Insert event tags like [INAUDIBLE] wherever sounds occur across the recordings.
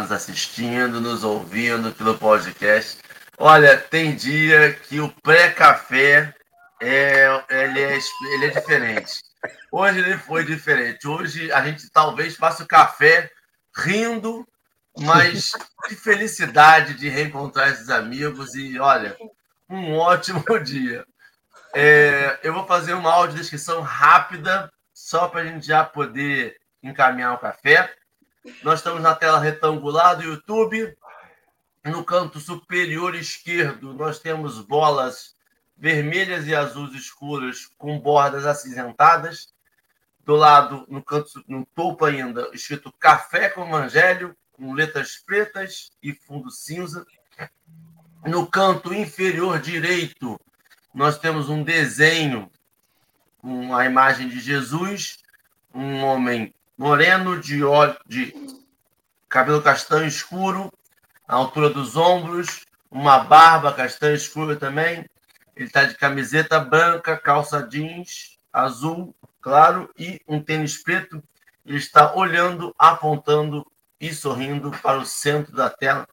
nos assistindo, nos ouvindo pelo podcast. Olha, tem dia que o pré-café é, ele é, ele é diferente. Hoje ele foi diferente. Hoje a gente talvez faça o café rindo, mas [LAUGHS] de felicidade de reencontrar esses amigos e olha, um ótimo [LAUGHS] dia. É, eu vou fazer uma audiodescrição rápida, só para a gente já poder encaminhar o café. Nós estamos na tela retangular do YouTube. No canto superior esquerdo, nós temos bolas vermelhas e azuis escuras com bordas acinzentadas. Do lado, no canto, no topo ainda, escrito Café com Evangelho, com letras pretas e fundo cinza. No canto inferior direito, nós temos um desenho com a imagem de Jesus, um homem moreno de, de cabelo castanho escuro, à altura dos ombros, uma barba castanho escura também. Ele está de camiseta branca, calça jeans azul, claro, e um tênis preto. Ele está olhando, apontando e sorrindo para o centro da tela.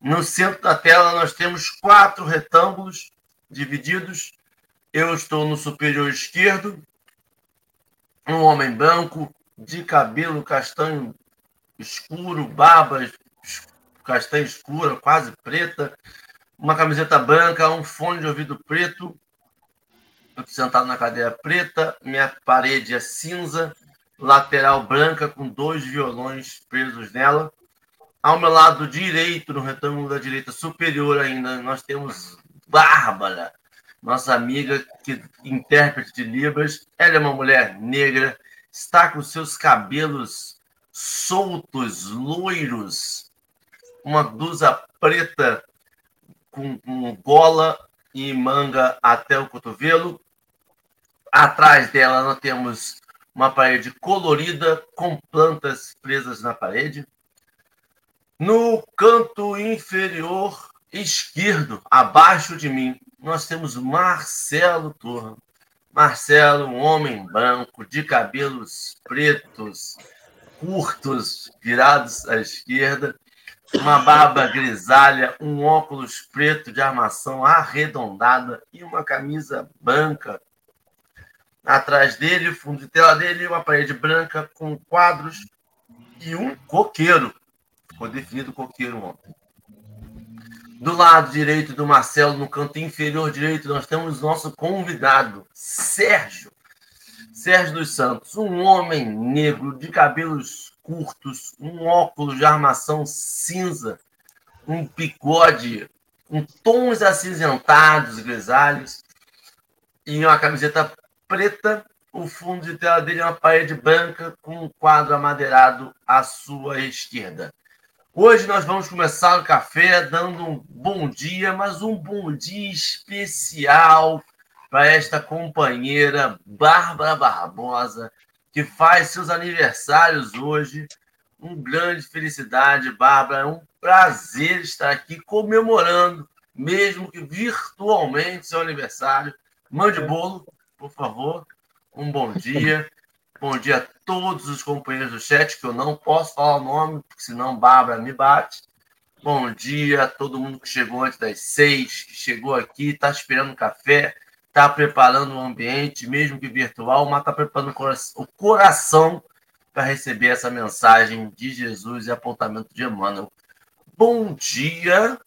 No centro da tela, nós temos quatro retângulos divididos. Eu estou no superior esquerdo, um homem branco, de cabelo castanho escuro, barba castanha escura, quase preta, uma camiseta branca, um fone de ouvido preto, sentado na cadeira preta, minha parede é cinza, lateral branca com dois violões presos nela. Ao meu lado direito, no retângulo da direita superior ainda, nós temos Bárbara, nossa amiga, que intérprete de Libras. Ela é uma mulher negra, está com seus cabelos soltos, loiros, uma blusa preta com, com gola e manga até o cotovelo. Atrás dela nós temos uma parede colorida com plantas presas na parede. No canto inferior esquerdo, abaixo de mim, nós temos Marcelo Turra. Marcelo, um homem branco, de cabelos pretos, curtos, virados à esquerda, uma barba grisalha, um óculos preto de armação arredondada e uma camisa branca. Atrás dele, fundo de tela dele, uma parede branca com quadros e um coqueiro. Ficou definido coqueiro ontem. Do lado direito do Marcelo, no canto inferior direito, nós temos nosso convidado, Sérgio. Sérgio dos Santos, um homem negro de cabelos curtos, um óculos de armação cinza, um bigode com tons acinzentados, grisalhos, e uma camiseta preta. O fundo de tela dele é uma parede branca com um quadro amadeirado à sua esquerda. Hoje nós vamos começar o café dando um bom dia, mas um bom dia especial para esta companheira Bárbara Barbosa, que faz seus aniversários hoje. Um grande felicidade, Bárbara. É um prazer estar aqui comemorando, mesmo que virtualmente, seu aniversário. Mande bolo, por favor. Um bom dia. Bom dia a todos os companheiros do chat, que eu não posso falar o nome, porque senão Bárbara me bate. Bom dia a todo mundo que chegou antes das seis, que chegou aqui, está esperando café, está preparando o ambiente, mesmo que virtual, mas está preparando o coração para receber essa mensagem de Jesus e apontamento de Emmanuel. Bom dia,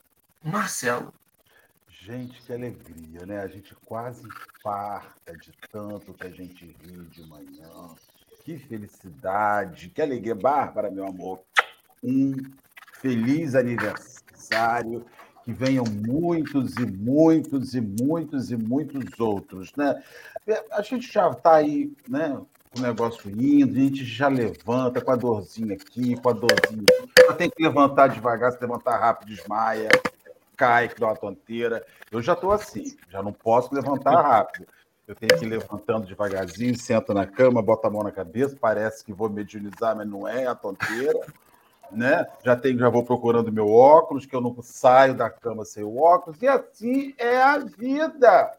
Marcelo. Gente, que alegria, né? A gente quase farta de tanto que a gente ri de manhã. Que felicidade, que alegria. Bárbara, meu amor, um feliz aniversário. Que venham muitos e muitos e muitos e muitos outros, né? A gente já está aí, né? O negócio indo, a gente já levanta com a dorzinha aqui, com a dorzinha aqui. Tem que levantar devagar, se levantar rápido, desmaia cai, que dá uma tonteira. Eu já estou assim, já não posso levantar rápido. Eu tenho que ir levantando devagarzinho, sento na cama, boto a mão na cabeça, parece que vou mediunizar, mas não é a tonteira. Né? Já tenho, já vou procurando meu óculos, que eu não saio da cama sem o óculos, e assim é a vida.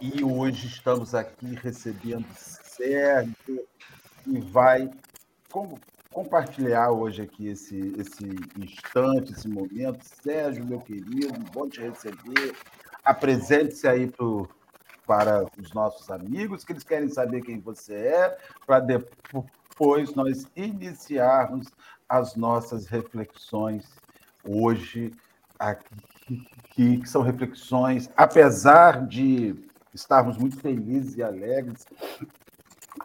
E hoje estamos aqui recebendo Sérgio, e vai com, compartilhar hoje aqui esse, esse instante, esse momento. Sérgio, meu querido, bom te receber. Apresente-se aí pro, para os nossos amigos, que eles querem saber quem você é, para depois nós iniciarmos as nossas reflexões hoje aqui, que são reflexões, apesar de estarmos muito felizes e alegres,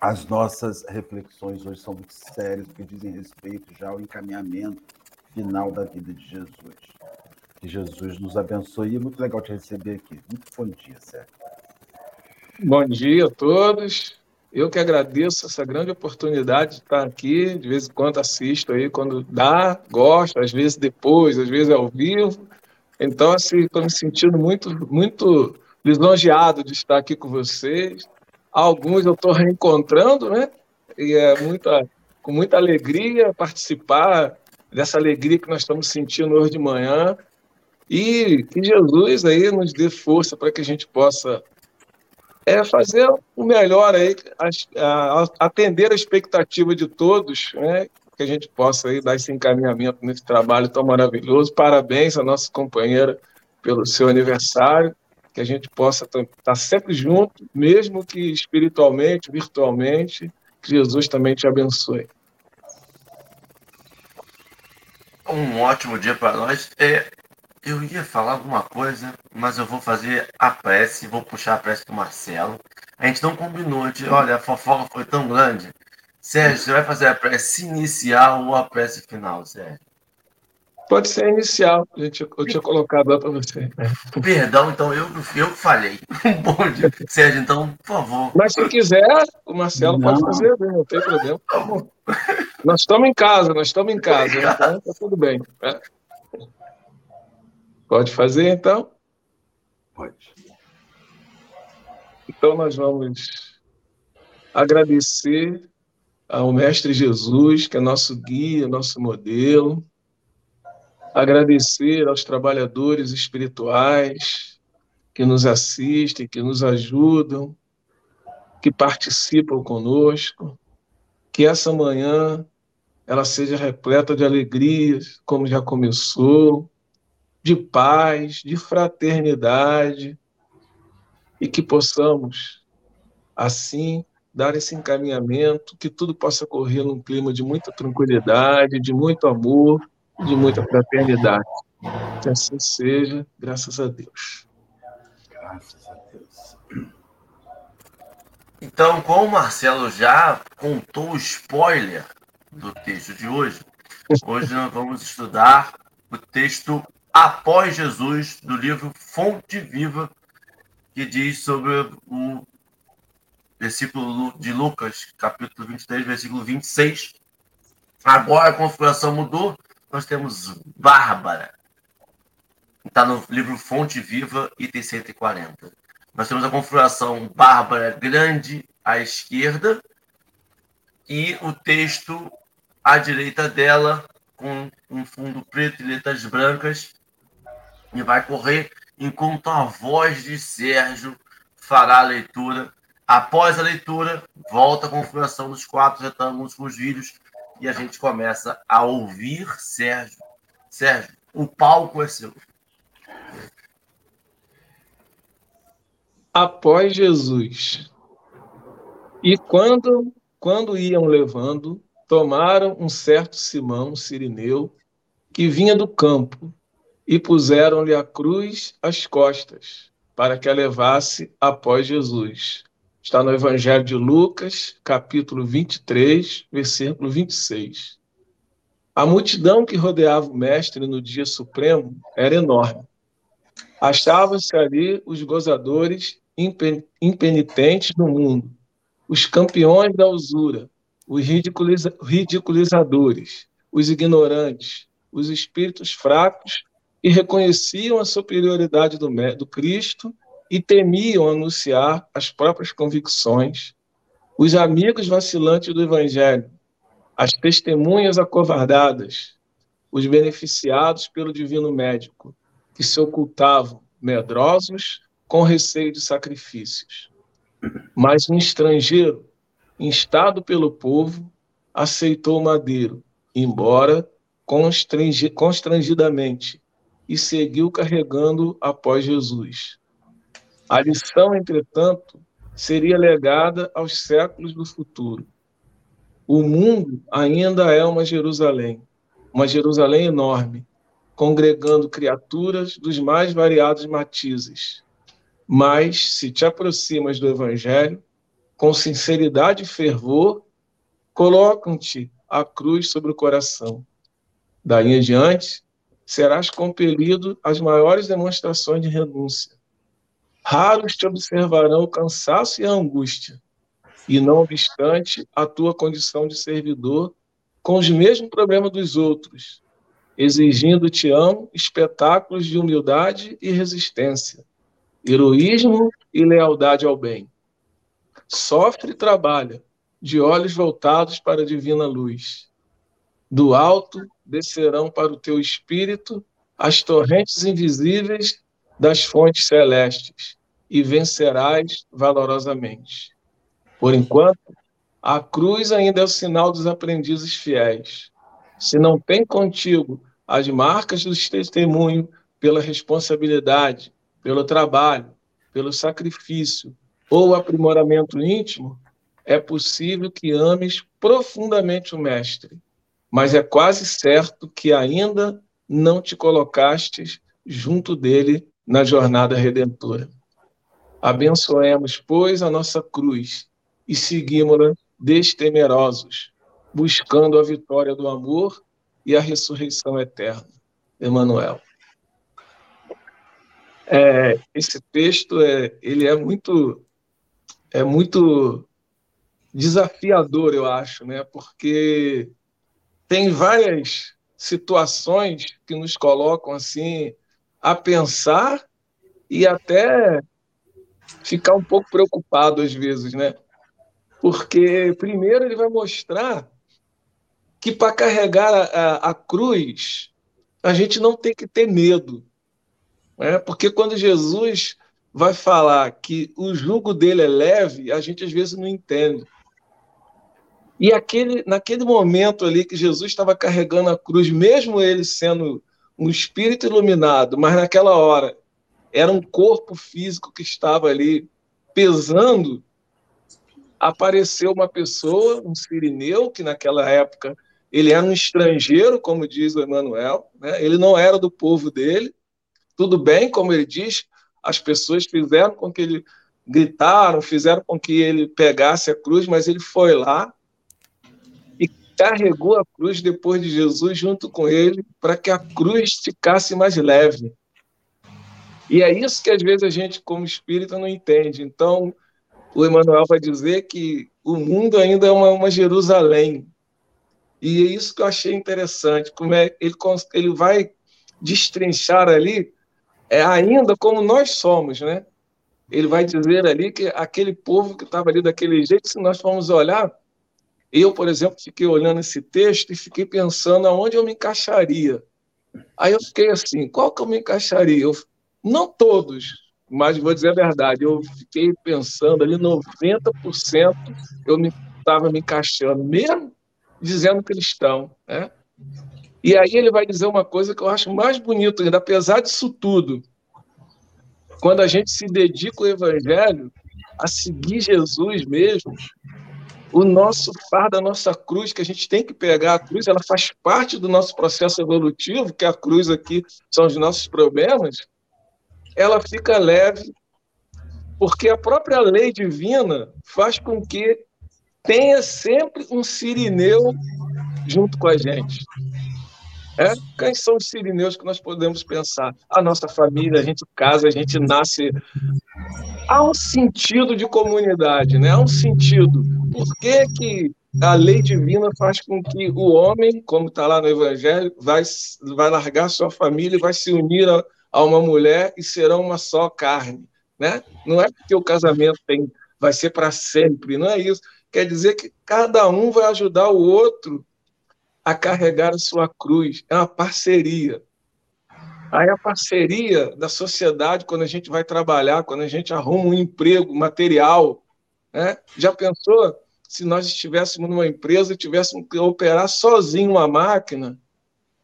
as nossas reflexões hoje são muito sérias, porque dizem respeito já ao encaminhamento final da vida de Jesus. Que Jesus nos abençoe. É muito legal te receber aqui. Muito bom dia, Sérgio. Bom dia a todos. Eu que agradeço essa grande oportunidade de estar aqui. De vez em quando assisto aí, quando dá, gosto, às vezes depois, às vezes ao vivo. Então, assim, estou me sentindo muito, muito lisonjeado de estar aqui com vocês. Alguns eu estou reencontrando, né? E é muita, com muita alegria participar dessa alegria que nós estamos sentindo hoje de manhã. E que Jesus aí nos dê força para que a gente possa é fazer o melhor aí, atender a expectativa de todos, né? Que a gente possa aí dar esse encaminhamento nesse trabalho tão maravilhoso. Parabéns à nossa companheira pelo seu aniversário, que a gente possa estar tá sempre junto, mesmo que espiritualmente, virtualmente. Que Jesus também te abençoe. Um ótimo dia para nós. É, eu ia falar alguma coisa, mas eu vou fazer a prece, vou puxar a prece do Marcelo. A gente não combinou de, olha, a fofoca foi tão grande. Sérgio, você vai fazer a prece inicial ou a prece final, Sérgio? Pode ser inicial, eu tinha, eu tinha colocado lá para você. Perdão, então eu, eu falhei. [LAUGHS] Bom dia. Sérgio, então, por favor. Mas se quiser, o Marcelo não. pode fazer, não tem problema. [LAUGHS] Nós estamos em casa, nós estamos em casa, então tá tudo bem. Né? Pode fazer, então? Pode. Então, nós vamos agradecer ao Mestre Jesus, que é nosso guia, nosso modelo. Agradecer aos trabalhadores espirituais que nos assistem, que nos ajudam, que participam conosco. Que essa manhã ela seja repleta de alegrias, como já começou, de paz, de fraternidade, e que possamos, assim, dar esse encaminhamento, que tudo possa correr num clima de muita tranquilidade, de muito amor, de muita fraternidade. Que assim seja, graças a Deus. Graças a Deus. Então, como o Marcelo já contou o spoiler do texto de hoje, hoje nós vamos estudar o texto após Jesus, do livro Fonte Viva, que diz sobre o versículo de Lucas, capítulo 23, versículo 26. Agora a configuração mudou, nós temos Bárbara. Está no livro Fonte Viva, item 140. Nós temos a configuração Bárbara grande à esquerda e o texto à direita dela, com um fundo preto e letras brancas, e vai correr enquanto a voz de Sérgio fará a leitura. Após a leitura, volta a configuração dos quatro retângulos com os vídeos e a gente começa a ouvir Sérgio. Sérgio, o palco é seu. Após Jesus. E quando, quando iam levando, tomaram um certo Simão Sirineu, que vinha do campo, e puseram-lhe a cruz às costas, para que a levasse após Jesus. Está no Evangelho de Lucas, capítulo 23, versículo 26. A multidão que rodeava o Mestre no dia supremo era enorme. Achavam-se ali os gozadores impenitentes do mundo, os campeões da usura, os ridiculiza ridiculizadores, os ignorantes, os espíritos fracos e reconheciam a superioridade do, do Cristo e temiam anunciar as próprias convicções, os amigos vacilantes do Evangelho, as testemunhas acovardadas, os beneficiados pelo divino médico, que se ocultavam medrosos com receio de sacrifícios. Mas um estrangeiro, instado pelo povo, aceitou o madeiro, embora constrangidamente, e seguiu carregando após Jesus. A lição, entretanto, seria legada aos séculos do futuro. O mundo ainda é uma Jerusalém, uma Jerusalém enorme, congregando criaturas dos mais variados matizes. Mas, se te aproximas do Evangelho, com sinceridade e fervor, colocam-te a cruz sobre o coração. Daí em diante, serás compelido às maiores demonstrações de renúncia. Raros te observarão o cansaço e a angústia, e não obstante a tua condição de servidor, com os mesmos problemas dos outros, exigindo-te amo espetáculos de humildade e resistência, heroísmo e lealdade ao bem. Sofre e trabalha, de olhos voltados para a divina luz. Do alto descerão para o teu espírito as torrentes invisíveis das fontes celestes, e vencerás valorosamente. Por enquanto, a cruz ainda é o sinal dos aprendizes fiéis. Se não tem contigo as marcas do testemunho pela responsabilidade, pelo trabalho, pelo sacrifício ou aprimoramento íntimo, é possível que ames profundamente o Mestre, mas é quase certo que ainda não te colocastes junto dele na jornada redentora. Abençoemos, pois, a nossa cruz e seguimos-la destemerosos, buscando a vitória do amor e a ressurreição eterna. Emmanuel. É, esse texto é, ele é muito é muito desafiador, eu acho, né? Porque tem várias situações que nos colocam assim a pensar e até ficar um pouco preocupado às vezes, né? Porque primeiro ele vai mostrar que para carregar a, a, a, cruz a gente não tem que ter medo, né? Porque quando Jesus vai falar que o jugo dele é leve, a gente às vezes não entende. E aquele, naquele momento ali que Jesus estava carregando a cruz, mesmo ele sendo um espírito iluminado, mas naquela hora era um corpo físico que estava ali pesando, apareceu uma pessoa, um sirineu, que naquela época ele era um estrangeiro, como diz o Emmanuel, né? ele não era do povo dele. Tudo bem, como ele diz, as pessoas fizeram com que ele gritaram, fizeram com que ele pegasse a cruz, mas ele foi lá e carregou a cruz depois de Jesus junto com ele, para que a cruz ficasse mais leve. E é isso que às vezes a gente, como espírita, não entende. Então, o Emmanuel vai dizer que o mundo ainda é uma, uma Jerusalém. E é isso que eu achei interessante, como é ele, ele vai destrinchar ali, é ainda como nós somos, né? Ele vai dizer ali que aquele povo que estava ali daquele jeito, se nós formos olhar, eu, por exemplo, fiquei olhando esse texto e fiquei pensando aonde eu me encaixaria. Aí eu fiquei assim, qual que eu me encaixaria? Eu não todos, mas vou dizer a verdade, eu fiquei pensando ali, 90% eu estava me, me encaixando, mesmo dizendo cristão. Né? E aí ele vai dizer uma coisa que eu acho mais bonito ainda, apesar disso tudo. Quando a gente se dedica ao evangelho, a seguir Jesus mesmo, o nosso fardo, a nossa cruz, que a gente tem que pegar a cruz, ela faz parte do nosso processo evolutivo, que a cruz aqui são os nossos problemas, ela fica leve, porque a própria lei divina faz com que tenha sempre um sirineu junto com a gente. É? Quem são os sirineus que nós podemos pensar? A nossa família, a gente casa, a gente nasce. Há um sentido de comunidade, né? há um sentido. Por que, que a lei divina faz com que o homem, como está lá no Evangelho, vai, vai largar sua família e vai se unir a, a uma mulher e serão uma só carne, né? Não é porque o casamento tem, vai ser para sempre, não é isso. Quer dizer que cada um vai ajudar o outro a carregar a sua cruz. É uma parceria. Aí a parceria da sociedade, quando a gente vai trabalhar, quando a gente arruma um emprego material, né? já pensou se nós estivéssemos numa empresa e tivéssemos que operar sozinho uma máquina.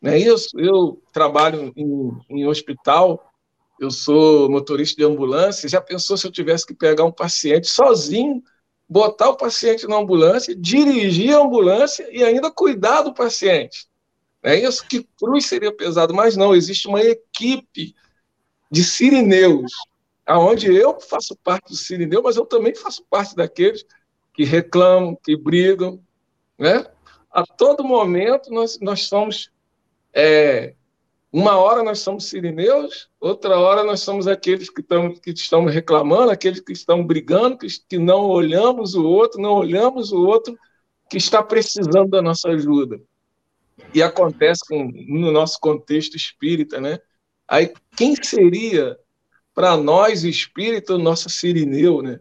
Não é isso? Eu trabalho em, em hospital, eu sou motorista de ambulância. Já pensou se eu tivesse que pegar um paciente sozinho, botar o paciente na ambulância, dirigir a ambulância e ainda cuidar do paciente? É isso que cruz seria pesado, mas não, existe uma equipe de sirineus, aonde eu faço parte do sirineu, mas eu também faço parte daqueles que reclamam, que brigam, né? A todo momento nós, nós somos é, uma hora nós somos sirineus, outra hora nós somos aqueles que, estão que estão reclamando, aqueles que estão brigando, que, que não olhamos o outro, não olhamos o outro que está precisando da nossa ajuda. E acontece com, no nosso contexto espírita, né? Aí, quem seria para nós espírita o nosso sirineu, né?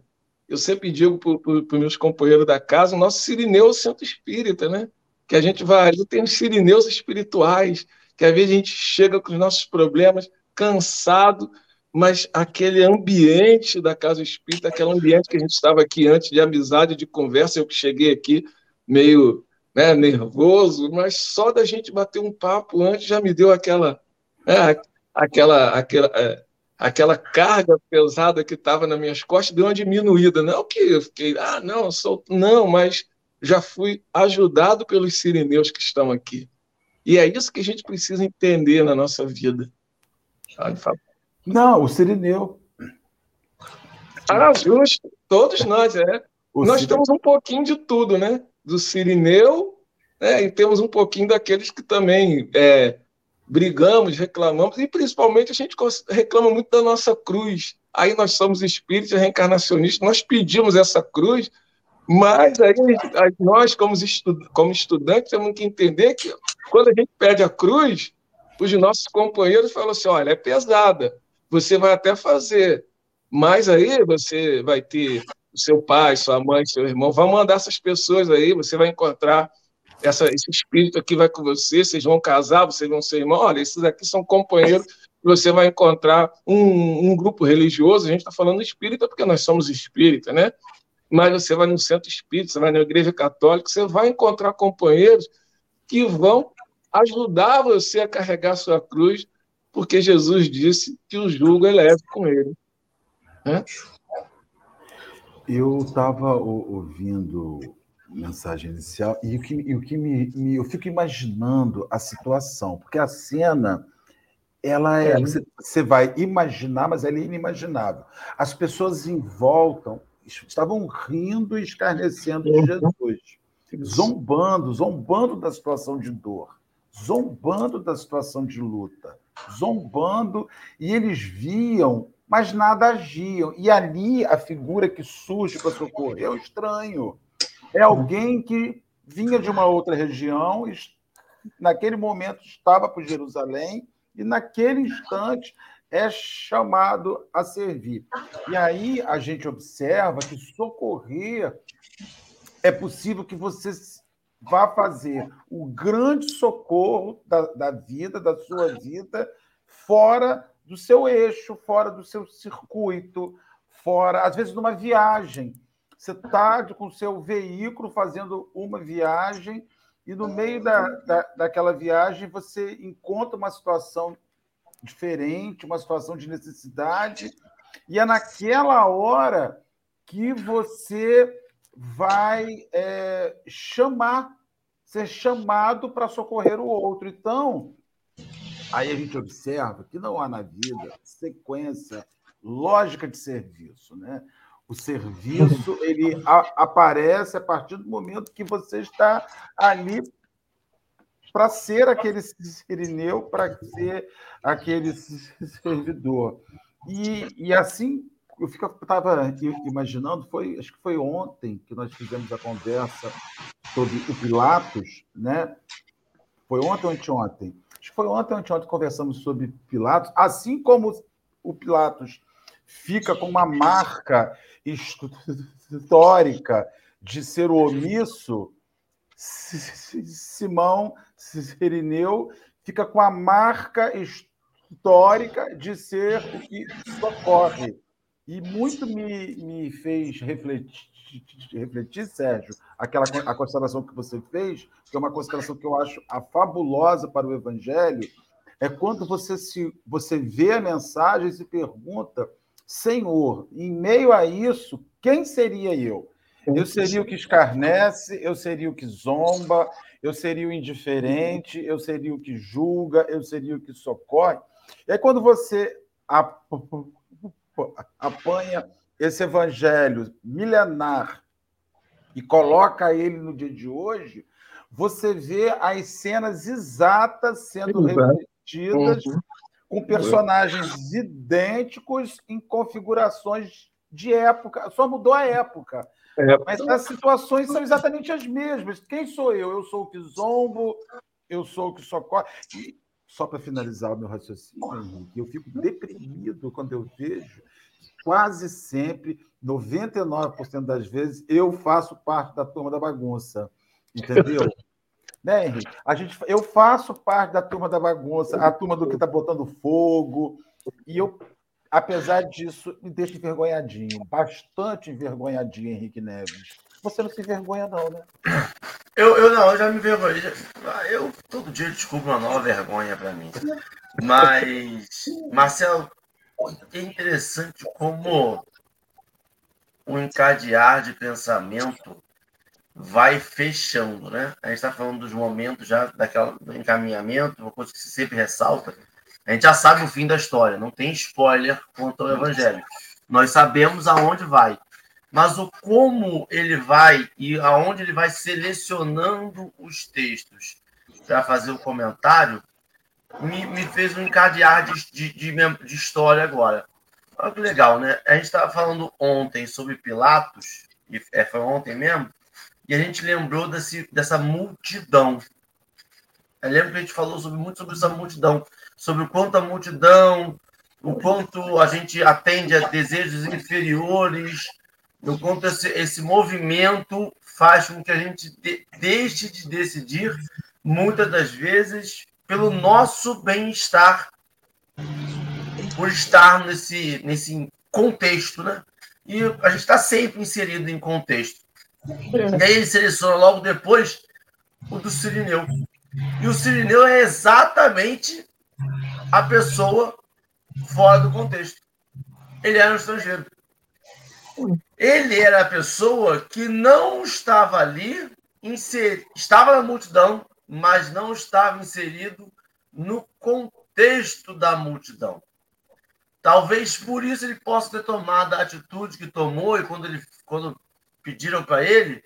Eu sempre digo para os meus companheiros da casa, o nosso sirineu é o centro espírita, né? Que a gente vai tem os sirineus espirituais, que às vezes a gente chega com os nossos problemas cansado, mas aquele ambiente da casa espírita, aquele ambiente que a gente estava aqui antes de amizade, de conversa, eu que cheguei aqui meio né, nervoso, mas só da gente bater um papo antes já me deu aquela né, aquela aquela é, aquela carga pesada que estava nas minhas costas deu uma diminuída, não que eu fiquei, ah, não, sou não, mas já fui ajudado pelos sirineus que estão aqui. E é isso que a gente precisa entender na nossa vida. Não, o Sirineu. Ah, justo. Todos nós, é. O nós temos um pouquinho de tudo, né? Do Sirineu, né? e temos um pouquinho daqueles que também é, brigamos, reclamamos, e principalmente a gente reclama muito da nossa cruz. Aí nós somos espíritos reencarnacionistas, nós pedimos essa cruz, mas aí nós, como, como estudantes, temos que entender que quando a gente pede a cruz, os nossos companheiros falam assim: olha, é pesada, você vai até fazer, mas aí você vai ter seu pai, sua mãe, seu irmão, vão mandar essas pessoas aí, você vai encontrar essa, esse espírito aqui vai com você, vocês vão casar, vocês vão ser irmãos, olha, esses aqui são companheiros, você vai encontrar um, um grupo religioso, a gente está falando espírita porque nós somos espírita, né? Mas você vai no centro espírita, você vai na igreja católica, você vai encontrar companheiros que vão ajudar você a carregar sua cruz, porque Jesus disse que o jugo é leve com ele. Né? Eu estava ouvindo mensagem inicial e o que, e o que me, me, eu fico imaginando a situação, porque a cena ela é, é. Você, você vai imaginar, mas ela é inimaginável. As pessoas em volta estavam rindo e escarnecendo de Jesus, zombando, zombando da situação de dor, zombando da situação de luta, zombando, e eles viam, mas nada agiam. E ali a figura que surge para socorrer é o estranho. É alguém que vinha de uma outra região, naquele momento estava por Jerusalém, e naquele instante é chamado a servir. E aí a gente observa que socorrer é possível que você vá fazer o grande socorro da, da vida, da sua vida, fora do seu eixo, fora do seu circuito, fora, às vezes, numa viagem. Você está com o seu veículo fazendo uma viagem e no meio da, da, daquela viagem você encontra uma situação diferente, uma situação de necessidade, e é naquela hora que você vai é, chamar, ser chamado para socorrer o outro. Então, aí a gente observa que não há na vida sequência lógica de serviço, né? O serviço ele a, aparece a partir do momento que você está ali para ser aquele sirineu, para ser aquele servidor. E, e assim, eu estava imaginando, foi, acho que foi ontem que nós fizemos a conversa sobre o Pilatos, né? Foi ontem ou anteontem? Acho que foi ontem ou anteontem conversamos sobre Pilatos, assim como o Pilatos fica com uma marca histórica de ser omisso, Simão Sirineu fica com a marca histórica de ser o que socorre. E muito me, me fez refletir, refletir, Sérgio, aquela a consideração que você fez, que é uma consideração que eu acho a fabulosa para o Evangelho, é quando você se você vê a mensagem e se pergunta, Senhor, em meio a isso, quem seria eu? Eu seria o que escarnece, eu seria o que zomba, eu seria o indiferente, eu seria o que julga, eu seria o que socorre. E aí, quando você [LAUGHS] apanha esse evangelho milenar e coloca ele no dia de hoje, você vê as cenas exatas sendo repetidas uhum. com personagens idênticos em configurações de época. Só mudou a época. É. Mas as situações são exatamente as mesmas. Quem sou eu? Eu sou o que zombo, eu sou o que socorre. E só para finalizar o meu raciocínio, Henrique, eu fico deprimido quando eu vejo quase sempre, 99% das vezes, eu faço parte da turma da bagunça. Entendeu? [LAUGHS] né, Henrique? A gente, eu faço parte da turma da bagunça, a turma do que está botando fogo, e eu, apesar disso, me deixa envergonhadinho, bastante envergonhadinho, Henrique Neves. Você não se envergonha, não, né? Eu, eu não, eu já me envergonhei. Eu todo dia descubro uma nova vergonha para mim. Mas, Marcelo, é interessante como o encadear de pensamento vai fechando, né? A gente está falando dos momentos já daquela, do encaminhamento, uma coisa que se sempre ressalta. A gente já sabe o fim da história, não tem spoiler quanto ao Evangelho. Nós sabemos aonde vai, mas o como ele vai e aonde ele vai selecionando os textos para fazer o comentário me, me fez um encadear de, de, de, de história agora. Olha que legal, né? A gente estava falando ontem sobre Pilatos, e é, foi ontem mesmo, e a gente lembrou desse, dessa multidão. Eu lembro que a gente falou sobre, muito sobre essa multidão, sobre o quanto a multidão, o quanto a gente atende a desejos inferiores, o quanto esse, esse movimento faz com que a gente de, deixe de decidir, muitas das vezes, pelo nosso bem-estar, por estar nesse, nesse contexto, né? E a gente está sempre inserido em contexto. E aí ele seleciona logo depois o do Sirineu. E o Sirineu é exatamente a pessoa fora do contexto. Ele era um estrangeiro. Ele era a pessoa que não estava ali, inser... estava na multidão, mas não estava inserido no contexto da multidão. Talvez por isso ele possa ter tomado a atitude que tomou e quando, ele, quando pediram para ele,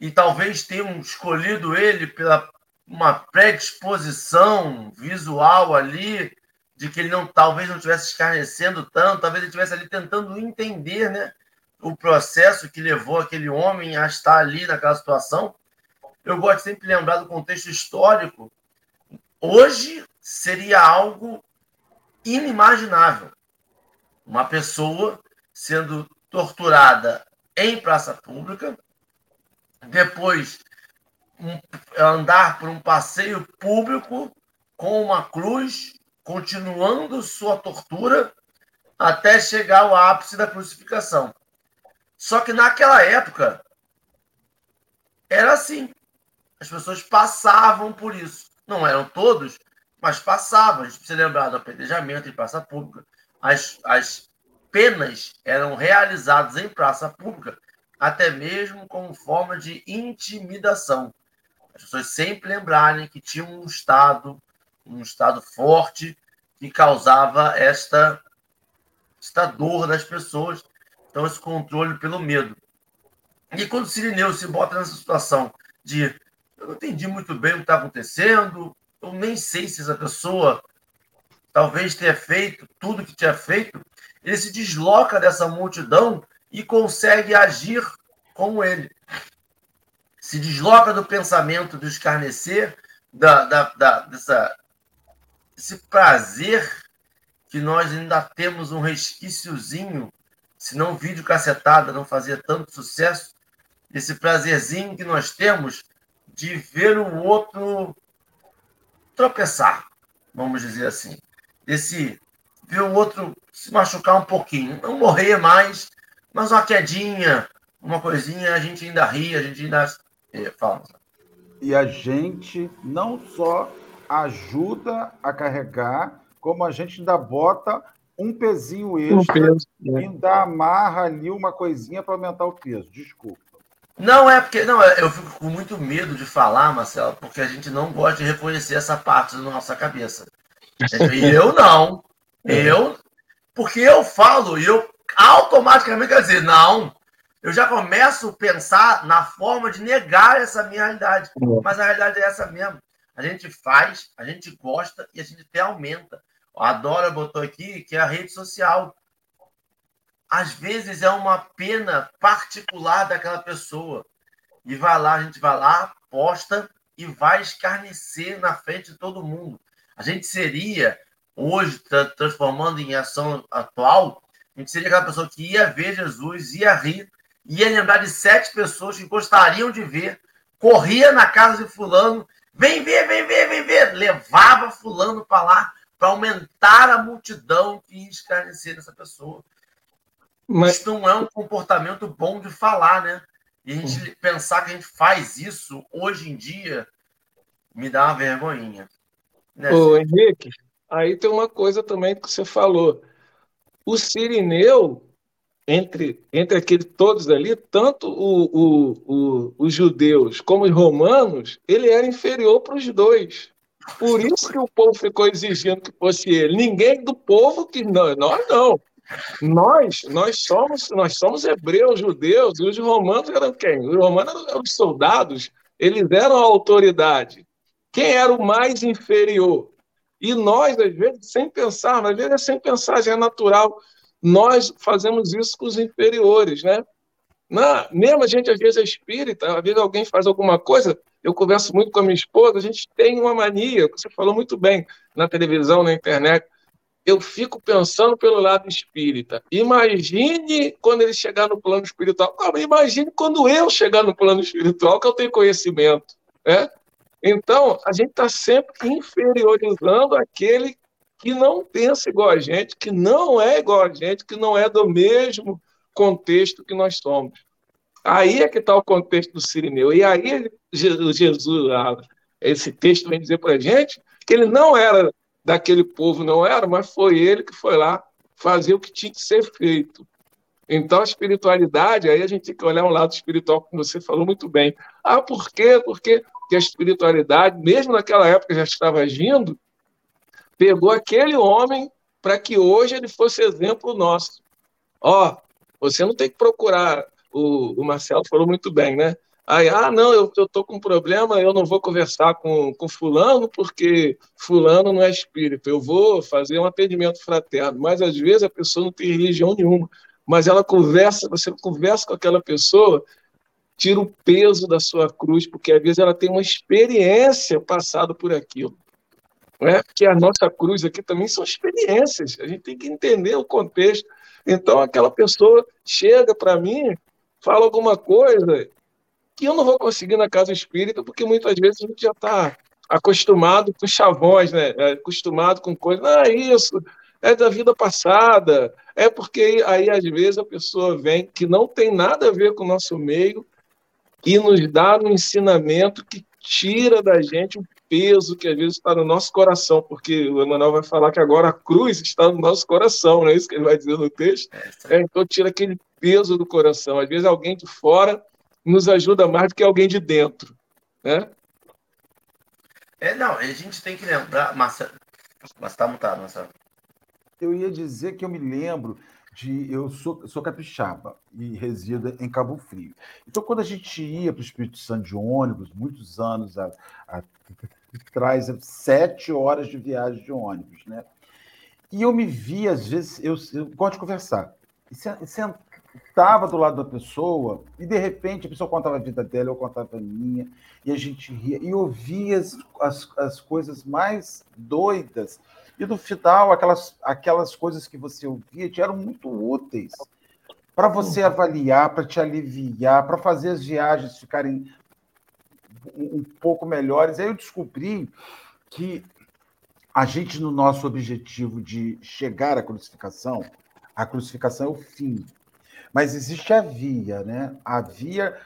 e talvez tenham escolhido ele pela uma predisposição visual ali, de que ele não talvez não estivesse escarnecendo tanto, talvez ele estivesse ali tentando entender né, o processo que levou aquele homem a estar ali naquela situação eu gosto de sempre lembrar do contexto histórico. Hoje seria algo inimaginável. Uma pessoa sendo torturada em praça pública, depois andar por um passeio público com uma cruz, continuando sua tortura até chegar ao ápice da crucificação. Só que naquela época era assim. As pessoas passavam por isso. Não eram todos, mas passavam. A gente precisa lembrar do apedrejamento em praça pública. As, as penas eram realizadas em praça pública, até mesmo como forma de intimidação. As pessoas sempre lembrarem que tinha um Estado, um Estado forte, que causava esta, esta dor das pessoas, então esse controle pelo medo. E quando o Sirineu se bota nessa situação de eu não entendi muito bem o que está acontecendo. Eu nem sei se essa pessoa talvez tenha feito tudo que tinha feito. Ele se desloca dessa multidão e consegue agir como ele. Se desloca do pensamento do escarnecer, da, da, da, dessa, esse prazer que nós ainda temos um resquíciozinho, se não vídeo cacetada não fazia tanto sucesso, esse prazerzinho que nós temos de ver o outro tropeçar, vamos dizer assim. Desse ver o outro se machucar um pouquinho. Não morrer mais, mas uma quedinha, uma coisinha, a gente ainda ri, a gente ainda. É, fala. E a gente não só ajuda a carregar, como a gente ainda bota um pezinho extra um peso, e ainda amarra ali uma coisinha para aumentar o peso. Desculpa. Não é porque. Não, eu fico com muito medo de falar, Marcelo, porque a gente não gosta de reconhecer essa parte da nossa cabeça. E eu não. [LAUGHS] Eu. Porque eu falo e eu automaticamente quero dizer, não. Eu já começo a pensar na forma de negar essa minha realidade. Mas a realidade é essa mesmo. A gente faz, a gente gosta e a gente até aumenta. A Dora botou aqui que é a rede social. Às vezes é uma pena particular daquela pessoa. E vai lá, a gente vai lá, posta e vai escarnecer na frente de todo mundo. A gente seria, hoje, transformando em ação atual, a gente seria aquela pessoa que ia ver Jesus, ia rir, ia lembrar de sete pessoas que gostariam de ver, corria na casa de fulano, vem ver, vem ver, vem ver, levava fulano para lá para aumentar a multidão que ia escarnecer dessa pessoa. Mas... Isso não é um comportamento bom de falar, né? E a gente hum. pensar que a gente faz isso hoje em dia me dá uma vergonhinha. Né, Ô, Henrique, aí tem uma coisa também que você falou. O Sirineu, entre, entre aqueles todos ali, tanto o, o, o, os judeus como os romanos, ele era inferior para os dois. Por isso que o povo ficou exigindo que fosse ele. Ninguém do povo que não, nós não. Nós, nós somos, nós somos hebreus, judeus, e os romanos eram quem? Os romanos eram os soldados, eles eram a autoridade. Quem era o mais inferior? E nós, às vezes, sem pensar, às vezes é sem pensar, já é natural, nós fazemos isso com os inferiores, né? Na, mesmo a gente, às vezes, é espírita, às vezes alguém faz alguma coisa, eu converso muito com a minha esposa, a gente tem uma mania, você falou muito bem na televisão, na internet, eu fico pensando pelo lado espírita. Imagine quando ele chegar no plano espiritual. Ah, imagine quando eu chegar no plano espiritual, que eu tenho conhecimento. Né? Então, a gente está sempre inferiorizando aquele que não pensa igual a gente, que não é igual a gente, que não é do mesmo contexto que nós somos. Aí é que está o contexto do Sirineu. E aí Jesus, esse texto vem dizer para a gente que ele não era daquele povo, não era, mas foi ele que foi lá fazer o que tinha que ser feito. Então, a espiritualidade, aí a gente tem que olhar um lado espiritual, como você falou muito bem. Ah, por quê? Porque a espiritualidade, mesmo naquela época já estava agindo, pegou aquele homem para que hoje ele fosse exemplo nosso. Ó, você não tem que procurar, o, o Marcelo falou muito bem, né? Aí, ah, não, eu estou com um problema, eu não vou conversar com, com fulano porque fulano não é espírito. Eu vou fazer um atendimento fraterno. Mas às vezes a pessoa não tem religião nenhuma. Mas ela conversa, você conversa com aquela pessoa, tira o peso da sua cruz, porque às vezes ela tem uma experiência passada por aquilo. Não é? Porque a nossa cruz aqui também são experiências. A gente tem que entender o contexto. Então aquela pessoa chega para mim, fala alguma coisa que eu não vou conseguir na casa espírita, porque muitas vezes a gente já está acostumado com chavões, né? É, acostumado com coisas, ah, isso é da vida passada, é porque aí às vezes a pessoa vem que não tem nada a ver com o nosso meio e nos dá um ensinamento que tira da gente o peso que às vezes está no nosso coração, porque o Emmanuel vai falar que agora a cruz está no nosso coração, não é isso que ele vai dizer no texto? É, então tira aquele peso do coração. Às vezes alguém de fora nos ajuda mais do que alguém de dentro, né? É, não, a gente tem que lembrar, Marcelo, mas está mutado, Marcelo. Eu ia dizer que eu me lembro de. Eu sou, sou capixaba e resido em Cabo Frio. Então, quando a gente ia para o Espírito Santo de ônibus, muitos anos atrás, sete horas de viagem de ônibus, né? E eu me via, às vezes, eu, eu gosto de conversar. E estava do lado da pessoa e de repente a pessoa contava a vida dela, eu contava a minha, e a gente ria e ouvia as, as, as coisas mais doidas. E no final, aquelas, aquelas coisas que você ouvia te eram muito úteis para você uhum. avaliar, para te aliviar, para fazer as viagens ficarem um, pouco melhores. Aí eu descobri que a gente, no nosso objetivo de chegar à crucificação, a crucificação é o fim. Mas existe a via, né? A via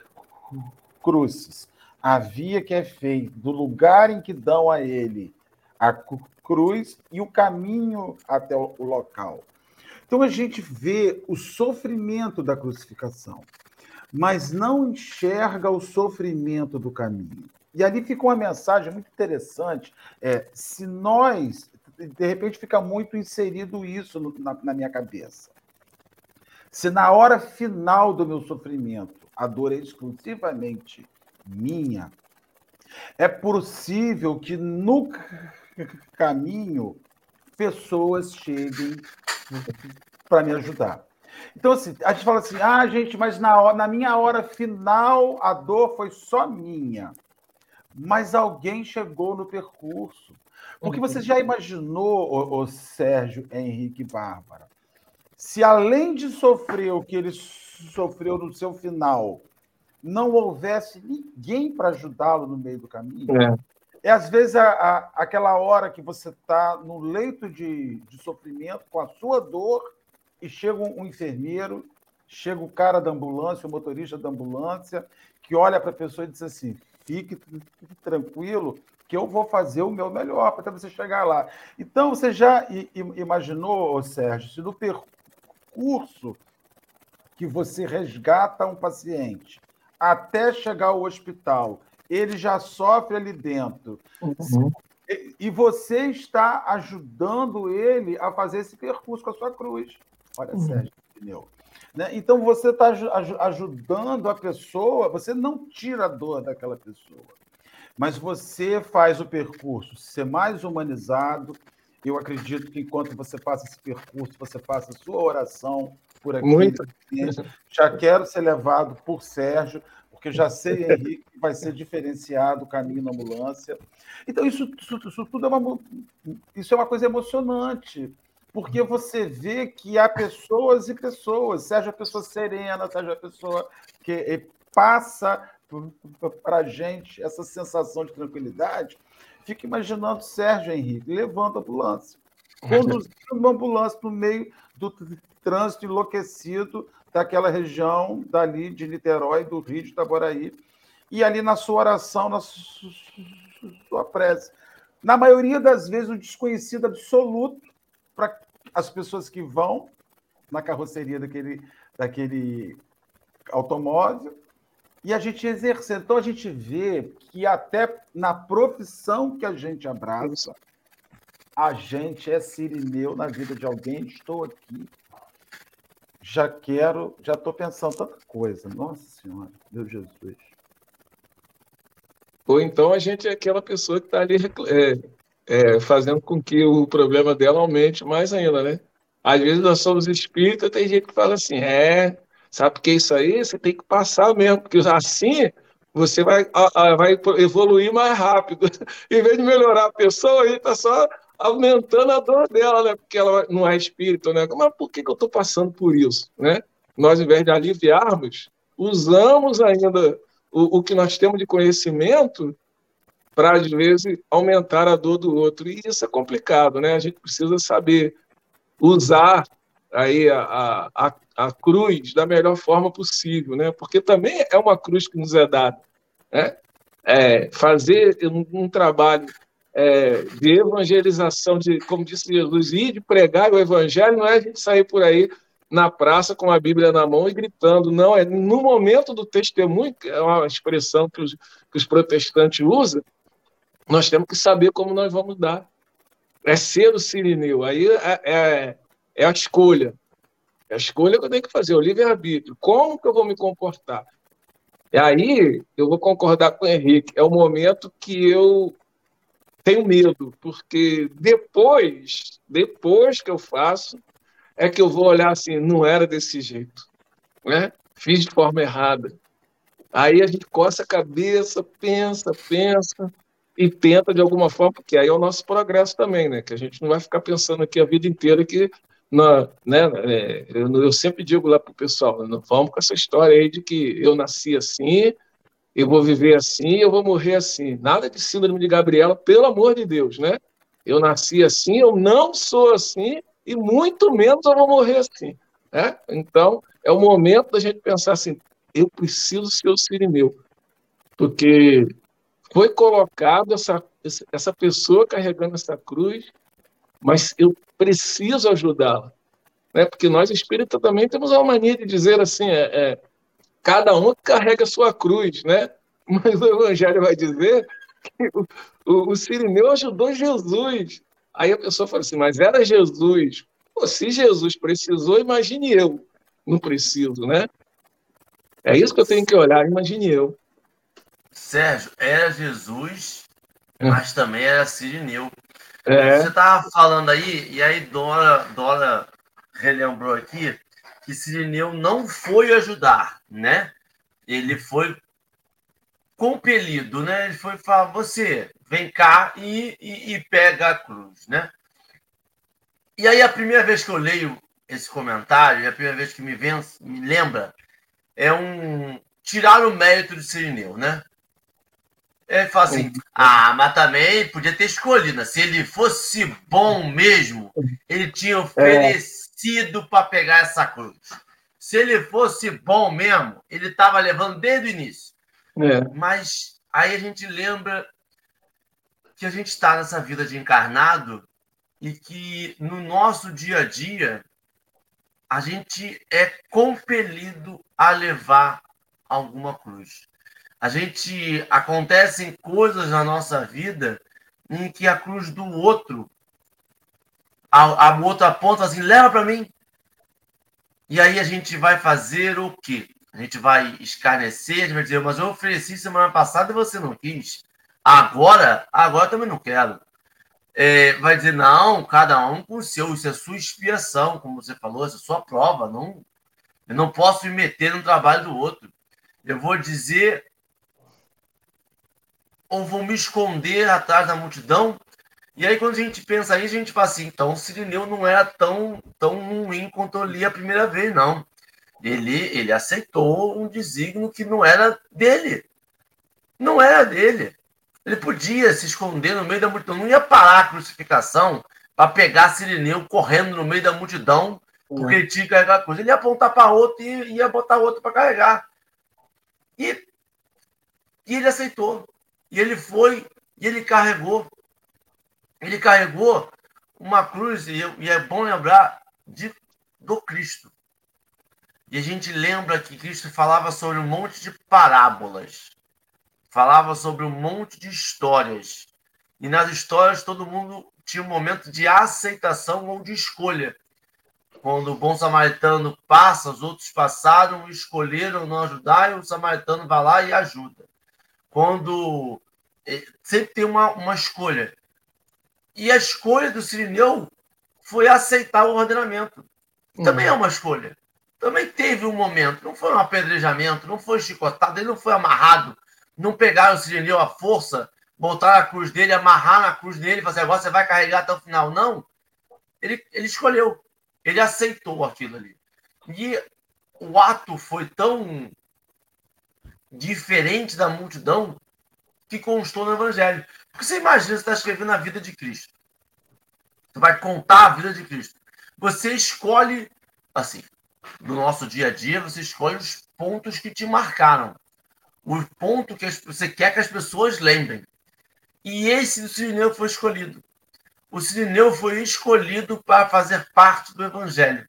crucis. A via que é feita do lugar em que dão a ele a cruz e o caminho até o local. Então a gente vê o sofrimento da crucificação, mas não enxerga o sofrimento do caminho. E ali fica uma mensagem muito interessante. É, se nós, de repente, fica muito inserido isso no, na, na minha cabeça. Se na hora final do meu sofrimento a dor é exclusivamente minha, é possível que no caminho pessoas cheguem para me ajudar. Então, assim, a gente fala assim, ah, gente, mas na, hora, na minha hora final a dor foi só minha mas alguém chegou no percurso. Porque você já imaginou, o, o Sérgio Henrique Bárbara, se além de sofrer o que ele sofreu no seu final, não houvesse ninguém para ajudá-lo no meio do caminho? É, é às vezes a, a, aquela hora que você está no leito de, de sofrimento com a sua dor e chega um, enfermeiro, chega o cara da ambulância, o motorista da ambulância, que olha para a pessoa e diz assim: fique tranquilo que eu vou fazer o meu melhor para você chegar lá. Então, você já imaginou, Sérgio, se no percurso que você resgata um paciente até chegar ao hospital, ele já sofre ali dentro. Uhum. E você está ajudando ele a fazer esse percurso com a sua cruz. Olha, uhum. Sérgio, entendeu? Né? Então, você está ajudando a pessoa, você não tira a dor daquela pessoa, mas você faz o percurso ser mais humanizado. Eu acredito que enquanto você passa esse percurso, você faça a sua oração por aqui. Muito. Já quero ser levado por Sérgio, porque já sei, Henrique, que vai ser diferenciado o caminho na ambulância. Então, isso, isso, isso tudo é uma, isso é uma coisa emocionante porque você vê que há pessoas e pessoas, seja a pessoa serena, seja a pessoa que passa para a gente essa sensação de tranquilidade, fica imaginando Sérgio Henrique levando a ambulância, conduzindo uma ambulância no meio do trânsito enlouquecido daquela região dali de Niterói, do Rio de Itaboraí, e ali na sua oração, na sua prece. Na maioria das vezes, um desconhecido absoluto para as pessoas que vão na carroceria daquele, daquele automóvel e a gente exercer. Então a gente vê que até na profissão que a gente abraça, a gente é sirineu na vida de alguém. Estou aqui, já quero, já estou pensando tanta coisa. Nossa Senhora, meu Jesus. Ou então a gente é aquela pessoa que está ali é, é, fazendo com que o problema dela aumente mais ainda, né? Às vezes nós somos espíritas, tem gente que fala assim, é, sabe o que é isso aí? Você tem que passar mesmo, porque assim você vai, vai evoluir mais rápido. [LAUGHS] em vez de melhorar a pessoa, aí está só aumentando a dor dela, né? Porque ela não é espírita, né? Mas por que, que eu estou passando por isso, né? Nós, em vez de aliviarmos, usamos ainda o, o que nós temos de conhecimento para, às vezes, aumentar a dor do outro. E isso é complicado, né? A gente precisa saber usar aí a, a, a cruz da melhor forma possível, né? Porque também é uma cruz que nos é dada, né? É, fazer um, um trabalho é, de evangelização, de, como disse Jesus, ir de pregar o evangelho, não é a gente sair por aí na praça com a Bíblia na mão e gritando, não, é no momento do testemunho, que é uma expressão que os, que os protestantes usam, nós temos que saber como nós vamos dar. É ser o sirineu. Aí é, é, é a escolha. É a escolha que eu tenho que fazer, o livre-arbítrio. Como que eu vou me comportar? E aí eu vou concordar com o Henrique. É o momento que eu tenho medo, porque depois, depois que eu faço, é que eu vou olhar assim, não era desse jeito, né? Fiz de forma errada. Aí a gente coça a cabeça, pensa, pensa, e tenta de alguma forma, porque aí é o nosso progresso também, né? Que a gente não vai ficar pensando aqui a vida inteira que na, né, é, eu, eu, sempre digo lá pro pessoal, não vamos com essa história aí de que eu nasci assim, eu vou viver assim, eu vou morrer assim. Nada de síndrome de Gabriela, pelo amor de Deus, né? Eu nasci assim, eu não sou assim, e muito menos eu vou morrer assim. Né? Então, é o momento da gente pensar assim: eu preciso ser o sirineu, porque foi colocado essa, essa pessoa carregando essa cruz, mas eu preciso ajudá-la. Né? Porque nós espíritas também temos uma mania de dizer assim: é, é cada um carrega a sua cruz, né? [LAUGHS] Mas o Evangelho vai dizer que o, o, o Sirineu ajudou Jesus. Aí a pessoa fala assim, mas era Jesus. Pô, se Jesus precisou, imagine eu. Não preciso, né? É isso que eu tenho que olhar, imagine eu. Sérgio, era Jesus, é. mas também era Sirineu. É. Você estava falando aí, e aí Dora, Dora relembrou aqui, que Sirineu não foi ajudar, né? Ele foi compelido, né? Ele foi falar, você vem cá e, e, e, pega a cruz, né? E aí a primeira vez que eu leio esse comentário, a primeira vez que me, vem, me lembra, é um tirar o mérito de Sirineu, né? Ele fala assim, ah, mas também podia ter escolhido, né? Se ele fosse bom mesmo, ele tinha oferecido é. para pegar essa cruz. Se ele fosse bom mesmo, ele estava levando desde o início. É. Mas aí a gente lembra que a gente está nessa vida de encarnado e que no nosso dia a dia a gente é compelido a levar alguma cruz. A gente acontecem coisas na nossa vida em que a cruz do outro a, a outra aponta assim, leva para mim. E aí a gente vai fazer o quê? A gente vai escarnecer, a gente vai dizer, mas eu ofereci semana passada e você não quis. Agora, agora também não quero. É, vai dizer, não, cada um com o seu, isso é sua expiação, como você falou, isso é sua prova. Não, eu não posso me meter no trabalho do outro. Eu vou dizer, ou vou me esconder atrás da multidão. E aí, quando a gente pensa aí, a gente fala assim, então o Sirineu não era tão, tão ruim quanto eu li a primeira vez, não ele, ele aceitou um desígnio que não era dele. Não era dele. Ele podia se esconder no meio da multidão, não ia parar a crucificação para pegar Sirineu correndo no meio da multidão, porque ele tinha que carregar coisa. Ele ia apontar para outro e ia botar outro para carregar. E, e ele aceitou. E ele foi, e ele carregou. Ele carregou uma cruz, e, e é bom lembrar, de, do Cristo. E a gente lembra que Cristo falava sobre um monte de parábolas, falava sobre um monte de histórias. E nas histórias todo mundo tinha um momento de aceitação ou de escolha. Quando o bom samaritano passa, os outros passaram, escolheram não ajudar, e o samaritano vai lá e ajuda. Quando é, sempre tem uma, uma escolha. E a escolha do Sirineu foi aceitar o ordenamento. Também uhum. é uma escolha também teve um momento, não foi um apedrejamento, não foi chicotado, ele não foi amarrado, não pegaram o Sirineu à força, botaram a cruz dele, amarrar na cruz dele e fazer agora você vai carregar até o final. Não. Ele, ele escolheu, ele aceitou aquilo ali. E o ato foi tão diferente da multidão que constou no Evangelho. Porque você imagina, você está escrevendo a vida de Cristo. Você vai contar a vida de Cristo. Você escolhe, assim, no nosso dia a dia, você escolhe os pontos que te marcaram. O ponto que você quer que as pessoas lembrem. E esse do Sirineu foi escolhido. O Sirineu foi escolhido para fazer parte do Evangelho.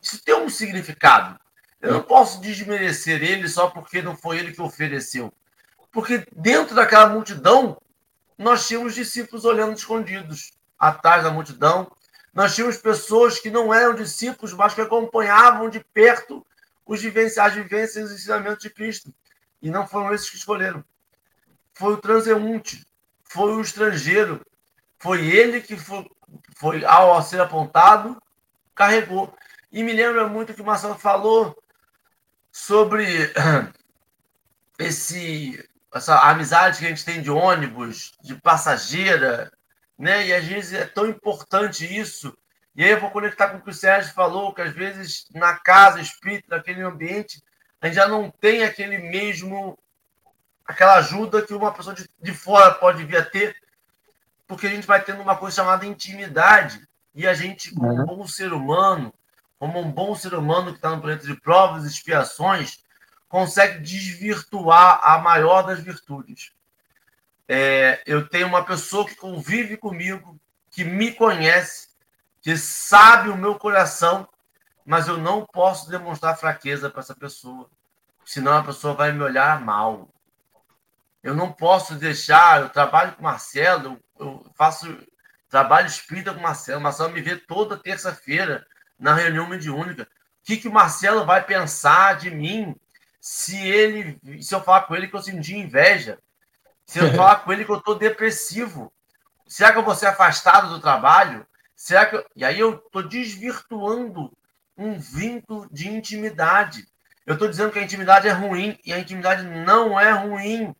Isso tem um significado. Eu não posso desmerecer ele só porque não foi ele que ofereceu. Porque dentro daquela multidão, nós tínhamos discípulos olhando escondidos, atrás da multidão, nós tínhamos pessoas que não eram discípulos, mas que acompanhavam de perto os vivenciais, as vivências e os ensinamentos de Cristo. E não foram esses que escolheram. Foi o transeunte, foi o estrangeiro, foi ele que foi, foi ao ser apontado, carregou. E me lembra muito que o Marcelo falou sobre [CLEARS THROAT] esse, essa amizade que a gente tem de ônibus, de passageira, né? E às vezes é tão importante isso. E aí eu vou conectar com o que o Sérgio falou, que às vezes na casa espírita, naquele ambiente, a gente já não tem aquele mesmo aquela ajuda que uma pessoa de, de fora pode vir a ter. porque a gente vai tendo uma coisa chamada intimidade. E a gente, como um bom ser humano, como um bom ser humano que está no planeta de provas e expiações, consegue desvirtuar a maior das virtudes. É, eu tenho uma pessoa que convive comigo, que me conhece, que sabe o meu coração, mas eu não posso demonstrar fraqueza para essa pessoa, senão a pessoa vai me olhar mal. Eu não posso deixar, eu trabalho com Marcelo, eu faço trabalho espírita com Marcelo, Marcelo me vê toda terça-feira na reunião mediúnica. O que, que o Marcelo vai pensar de mim se ele, se eu falar com ele que eu senti inveja? Se eu [LAUGHS] falar com ele que eu estou depressivo? Será que eu vou ser afastado do trabalho? Será que eu... E aí eu estou desvirtuando um vínculo de intimidade. Eu estou dizendo que a intimidade é ruim e a intimidade não é ruim.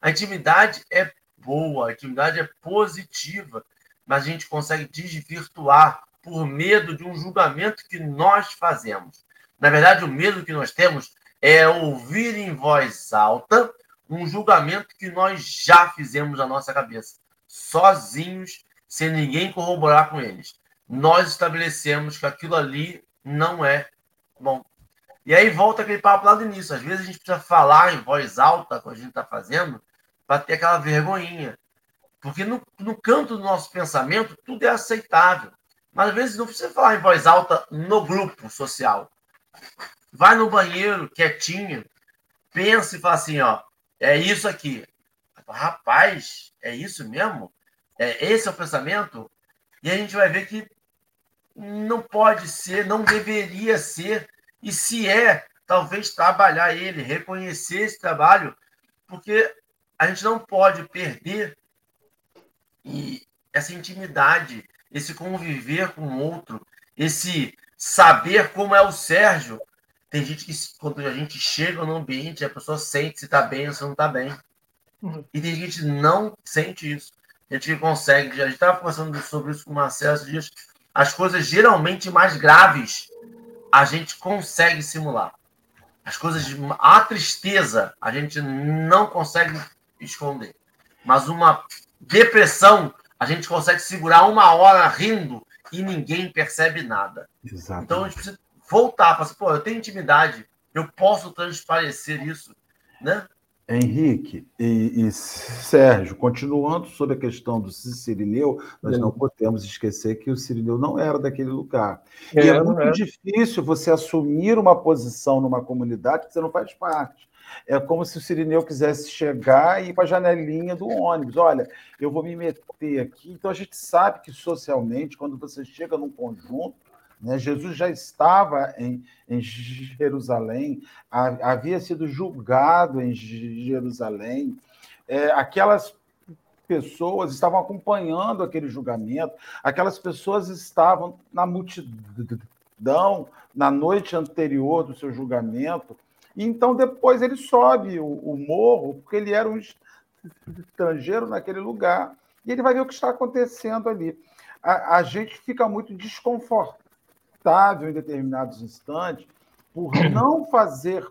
A intimidade é boa, a intimidade é positiva, mas a gente consegue desvirtuar por medo de um julgamento que nós fazemos. Na verdade, o medo que nós temos é ouvir em voz alta um julgamento que nós já fizemos na nossa cabeça, sozinhos, sem ninguém corroborar com eles. Nós estabelecemos que aquilo ali não é bom. E aí volta aquele papo lá do início. Às vezes a gente precisa falar em voz alta quando a gente está fazendo, para ter aquela vergonhinha. Porque no, no canto do nosso pensamento, tudo é aceitável. Mas às vezes não precisa falar em voz alta no grupo social. Vai no banheiro, quietinho, pensa e fala assim, ó, é isso aqui. Rapaz, é isso mesmo? É, esse é o pensamento? E a gente vai ver que não pode ser, não deveria ser, e se é, talvez trabalhar ele, reconhecer esse trabalho, porque a gente não pode perder essa intimidade esse conviver com o outro, esse saber como é o Sérgio. Tem gente que, quando a gente chega no ambiente, a pessoa sente se está bem ou se não está bem. Uhum. E tem gente que não sente isso. A gente que consegue. Gente estava conversando sobre isso com o Marcelo dias. As coisas geralmente mais graves a gente consegue simular. As coisas. A tristeza a gente não consegue esconder. Mas uma depressão a gente consegue segurar uma hora rindo e ninguém percebe nada. Exatamente. Então a gente precisa voltar, para assim, pô, eu tenho intimidade, eu posso transparecer isso, né? Henrique e, e, Sérgio, continuando sobre a questão do Cirineu, nós não podemos esquecer que o Cirineu não era daquele lugar. É, e é muito difícil você assumir uma posição numa comunidade que você não faz parte. É como se o Sirineu quisesse chegar e ir para a janelinha do ônibus. Olha, eu vou me meter aqui. Então a gente sabe que socialmente, quando você chega num conjunto, né, Jesus já estava em, em Jerusalém, havia sido julgado em Jerusalém. É, aquelas pessoas estavam acompanhando aquele julgamento, aquelas pessoas estavam na multidão na noite anterior do seu julgamento, então, depois ele sobe o, o morro, porque ele era um estrangeiro naquele lugar, e ele vai ver o que está acontecendo ali. A, a gente fica muito desconfortável em determinados instantes por não fazer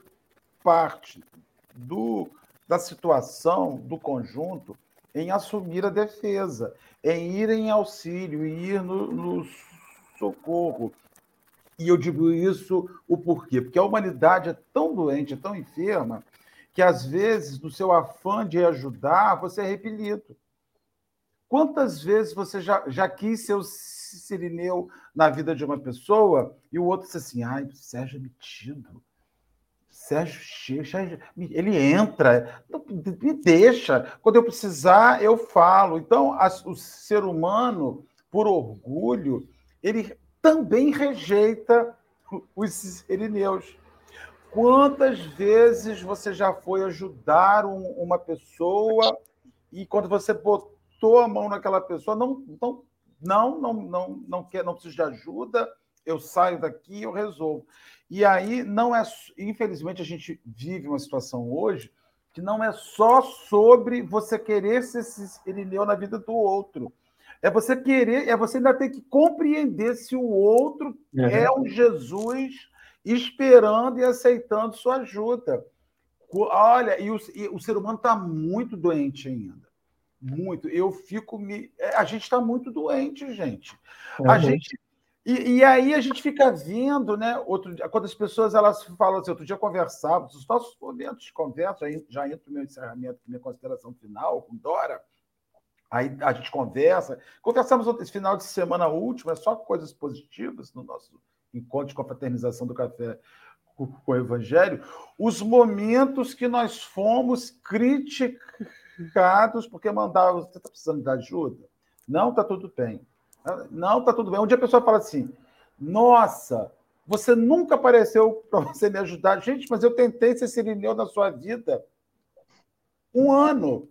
parte do, da situação, do conjunto, em assumir a defesa, em ir em auxílio, em ir no, no socorro, e eu digo isso o porquê? Porque a humanidade é tão doente, é tão enferma, que às vezes, no seu afã de ajudar, você é repelido. Quantas vezes você já, já quis ser o sirineu na vida de uma pessoa e o outro disse assim: ai, Sérgio é metido. Sérgio chega, ele entra, me deixa. Quando eu precisar, eu falo. Então, o ser humano, por orgulho, ele também rejeita os irineus. Quantas vezes você já foi ajudar um, uma pessoa e quando você botou a mão naquela pessoa, não, não, não, não, não, não quer, não preciso de ajuda, eu saio daqui, eu resolvo. E aí não é, infelizmente a gente vive uma situação hoje que não é só sobre você querer ser irineu na vida do outro é você querer, é você ainda ter que compreender se o outro uhum. é um Jesus esperando e aceitando sua ajuda. Olha, e o, e o ser humano está muito doente ainda. muito. Eu fico me. É, a gente está muito doente, gente. É a gente. E, e, aí a gente fica vendo, né? Outro dia, quando as pessoas elas falam assim, outro dia conversava, os nossos momentos de conversa, já entro no meu encerramento, minha consideração final com Dora. Aí a gente conversa. Conversamos esse final de semana último, é só coisas positivas no nosso encontro de confraternização do café com o Evangelho. Os momentos que nós fomos criticados porque mandavam. Você está precisando de ajuda? Não, está tudo bem. Não, está tudo bem. Um dia a pessoa fala assim: Nossa, você nunca apareceu para você me ajudar. Gente, mas eu tentei ser sirineu na sua vida um ano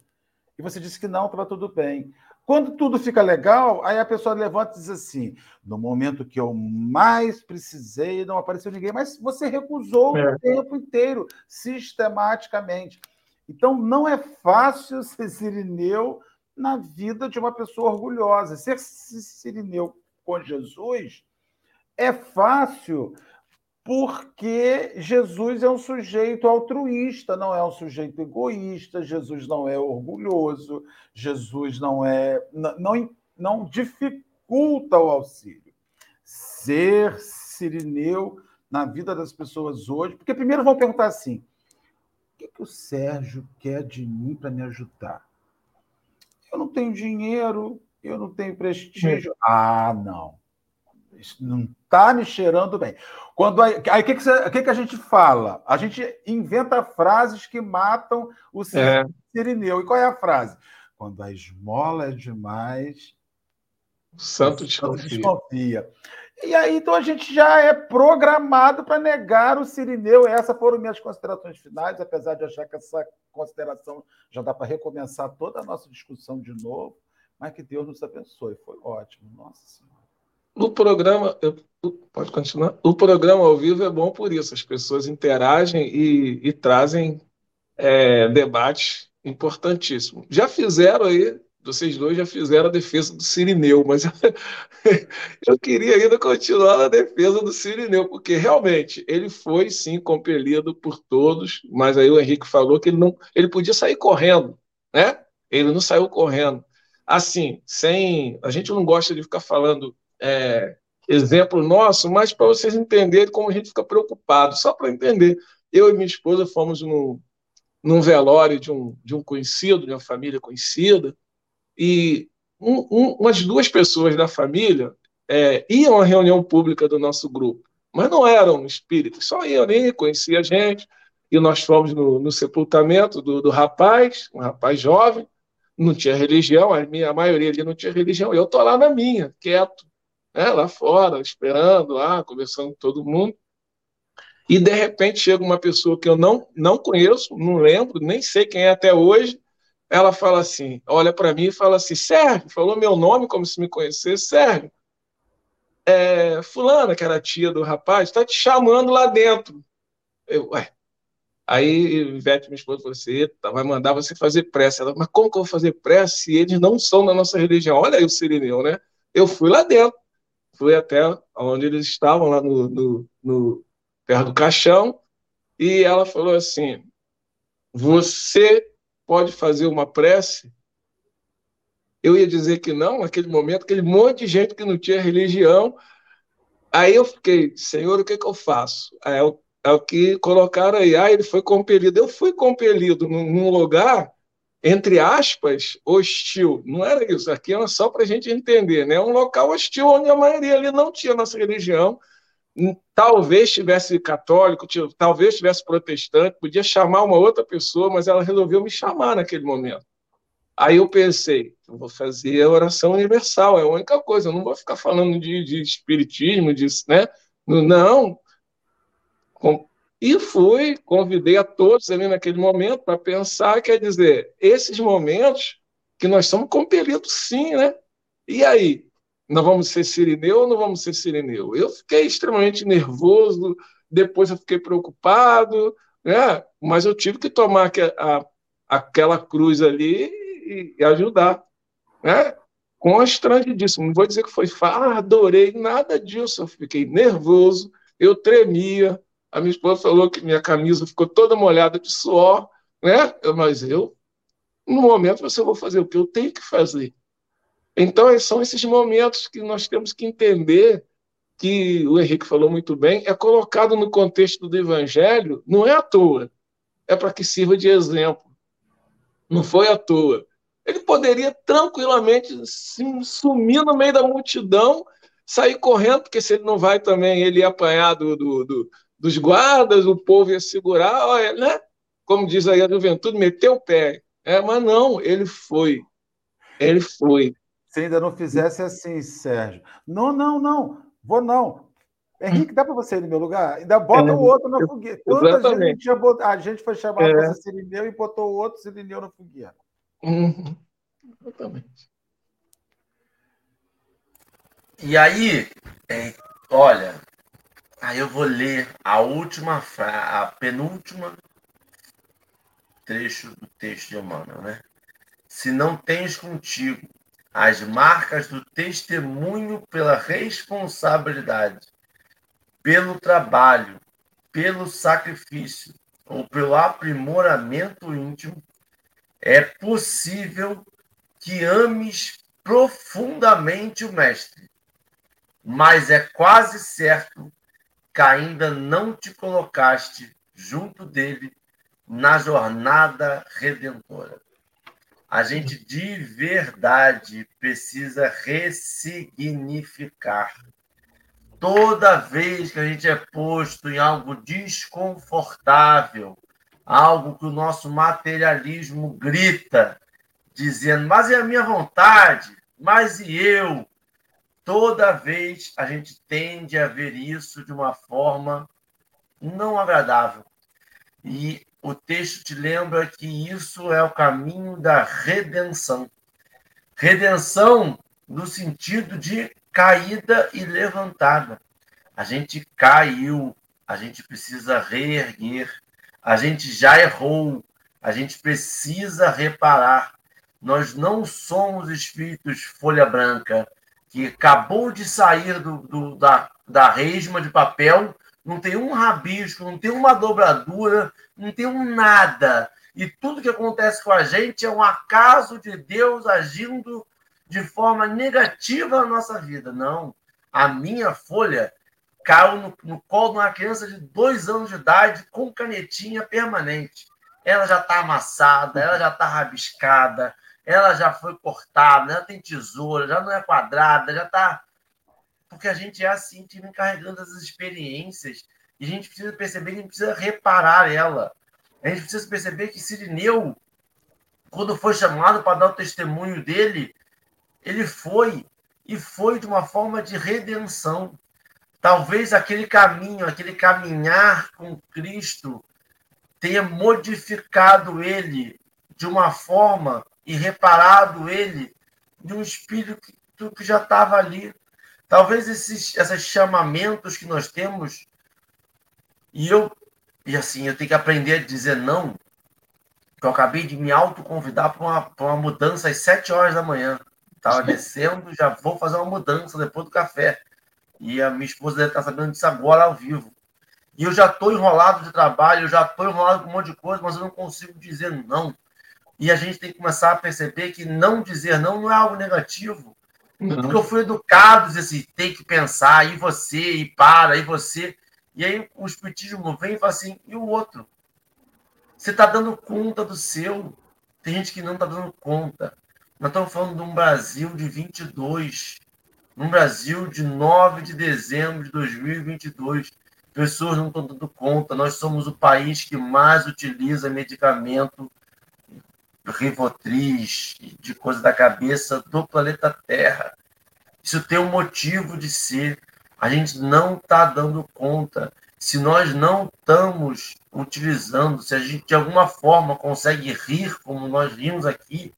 e você disse que não, estava tudo bem. Quando tudo fica legal, aí a pessoa levanta e diz assim: no momento que eu mais precisei, não apareceu ninguém, mas você recusou é. o tempo inteiro, sistematicamente. Então, não é fácil ser sirineu na vida de uma pessoa orgulhosa. Ser sirineu com Jesus é fácil porque Jesus é um sujeito altruísta, não é um sujeito egoísta, Jesus não é orgulhoso, Jesus não é não, não dificulta o auxílio. Ser sirineu na vida das pessoas hoje, porque primeiro vão perguntar assim: o que, que o Sérgio quer de mim para me ajudar? Eu não tenho dinheiro, eu não tenho prestígio. Ah, não. Não está me cheirando bem. Quando aí, o que, que, você, que, que a gente fala? A gente inventa frases que matam o é. sirineu. E qual é a frase? Quando a esmola é demais, o santo desconfia. desconfia. E aí, então, a gente já é programado para negar o sirineu. Essas foram minhas considerações finais, apesar de achar que essa consideração já dá para recomeçar toda a nossa discussão de novo. Mas que Deus nos abençoe. Foi ótimo. Nossa Senhora. No programa, pode continuar. O programa ao vivo é bom por isso. As pessoas interagem e, e trazem é, debates importantíssimos. Já fizeram aí, vocês dois já fizeram a defesa do Sirineu, mas [LAUGHS] eu queria ainda continuar na defesa do Sirineu, porque realmente ele foi sim compelido por todos, mas aí o Henrique falou que ele não, ele podia sair correndo, né? Ele não saiu correndo. Assim, sem, a gente não gosta de ficar falando é, exemplo nosso, mas para vocês entenderem como a gente fica preocupado. Só para entender, eu e minha esposa fomos num, num velório de um, de um conhecido, de uma família conhecida, e um, um, umas duas pessoas da família é, iam à reunião pública do nosso grupo, mas não eram espíritos, só iam ali, conheciam a gente, e nós fomos no, no sepultamento do, do rapaz, um rapaz jovem, não tinha religião, a, minha, a maioria ali não tinha religião, eu estou lá na minha, quieto, né, lá fora, esperando lá, conversando com todo mundo. E de repente chega uma pessoa que eu não, não conheço, não lembro, nem sei quem é até hoje. Ela fala assim, olha para mim e fala assim, Sérgio, falou meu nome como se me conhecesse, Sérgio. É, fulana, que era tia do rapaz, está te chamando lá dentro. Eu, ué. Aí Ivete, minha esposa, falou assim, vai mandar você fazer prece. Ela, mas como que eu vou fazer prece se eles não são da nossa religião? Olha aí o Sirineu, né? Eu fui lá dentro fui até onde eles estavam, lá no, no, no perto do caixão, e ela falou assim: Você pode fazer uma prece? Eu ia dizer que não, naquele momento, aquele monte de gente que não tinha religião. Aí eu fiquei, Senhor, o que, que eu faço? É o, é o que colocaram aí. Ah, ele foi compelido. Eu fui compelido num lugar entre aspas, hostil. Não era isso, aqui era só para a gente entender, né? Um local hostil onde a maioria ali não tinha nossa religião, talvez tivesse católico, talvez tivesse protestante, podia chamar uma outra pessoa, mas ela resolveu me chamar naquele momento. Aí eu pensei, eu vou fazer a oração universal, é a única coisa, eu não vou ficar falando de, de espiritismo, disso, né? Não, e fui, convidei a todos ali naquele momento para pensar, quer dizer, esses momentos que nós somos compelidos sim, né? E aí? Nós vamos ser sirineu ou não vamos ser sirineu? Eu fiquei extremamente nervoso, depois eu fiquei preocupado, né? mas eu tive que tomar a, aquela cruz ali e, e ajudar. Né? Constrangidíssimo. Não vou dizer que foi fácil, ah, adorei, nada disso. Eu fiquei nervoso, eu tremia, a minha esposa falou que minha camisa ficou toda molhada de suor, né? Mas eu no momento você vai fazer o que eu tenho que fazer. Então, são esses momentos que nós temos que entender que o Henrique falou muito bem, é colocado no contexto do Evangelho, não é à toa, é para que sirva de exemplo. Não foi à toa. Ele poderia tranquilamente sumir no meio da multidão, sair correndo, porque se ele não vai também, ele ia apanhar do, do, do, dos guardas, o povo ia segurar, olha, né? como diz aí a juventude, meteu o pé. É, mas não, ele foi. Ele foi. Se ainda não fizesse assim, Sérgio. Não, não, não. Vou não. Henrique, dá para você ir no meu lugar? Ainda bota é, o outro na fogueira. Quantas vezes a gente, a gente foi chamado é. para ser Sirineu e botou o outro Sirineu na fogueira? Uhum. Exatamente. E aí, é, olha, aí eu vou ler a última frase, a penúltima trecho do texto de Emmanuel, né? Se não tens contigo as marcas do testemunho pela responsabilidade, pelo trabalho, pelo sacrifício ou pelo aprimoramento íntimo, é possível que ames profundamente o Mestre, mas é quase certo que ainda não te colocaste junto dele na jornada redentora. A gente de verdade precisa ressignificar. Toda vez que a gente é posto em algo desconfortável, algo que o nosso materialismo grita, dizendo, mas é a minha vontade, mas e eu? Toda vez a gente tende a ver isso de uma forma não agradável. E o texto te lembra que isso é o caminho da redenção. Redenção no sentido de caída e levantada. A gente caiu, a gente precisa reerguer, a gente já errou, a gente precisa reparar. Nós não somos espíritos folha branca, que acabou de sair do, do da, da resma de papel não tem um rabisco, não tem uma dobradura, não tem um nada. E tudo que acontece com a gente é um acaso de Deus agindo de forma negativa na nossa vida. Não. A minha folha caiu no, no colo de uma criança de dois anos de idade com canetinha permanente. Ela já está amassada, ela já está rabiscada, ela já foi cortada, ela tem tesoura, já não é quadrada, já está porque a gente é assim, time carregando as experiências, e a gente precisa perceber que a gente precisa reparar ela. A gente precisa perceber que Sirineu, quando foi chamado para dar o testemunho dele, ele foi, e foi de uma forma de redenção. Talvez aquele caminho, aquele caminhar com Cristo, tenha modificado ele de uma forma e reparado ele de um espírito que já estava ali. Talvez esses, esses chamamentos que nós temos, e eu, e assim, eu tenho que aprender a dizer não, que eu acabei de me autoconvidar para uma, uma mudança às sete horas da manhã. Estava descendo, já vou fazer uma mudança depois do café. E a minha esposa deve estar sabendo disso agora ao vivo. E eu já estou enrolado de trabalho, eu já estou enrolado com um monte de coisa, mas eu não consigo dizer não. E a gente tem que começar a perceber que não dizer não não é algo negativo. Não. Porque eu fui educado, dizer assim, tem que pensar, e você, e para, e você. E aí o espiritismo vem e fala assim, e o outro? Você está dando conta do seu. Tem gente que não está dando conta. Nós estamos falando de um Brasil de 22, um Brasil de 9 de dezembro de 2022. Pessoas não estão dando conta. Nós somos o país que mais utiliza medicamento Rivotriz, de coisa da cabeça do planeta Terra. Isso tem um motivo de ser. A gente não está dando conta. Se nós não estamos utilizando, se a gente de alguma forma consegue rir como nós rimos aqui,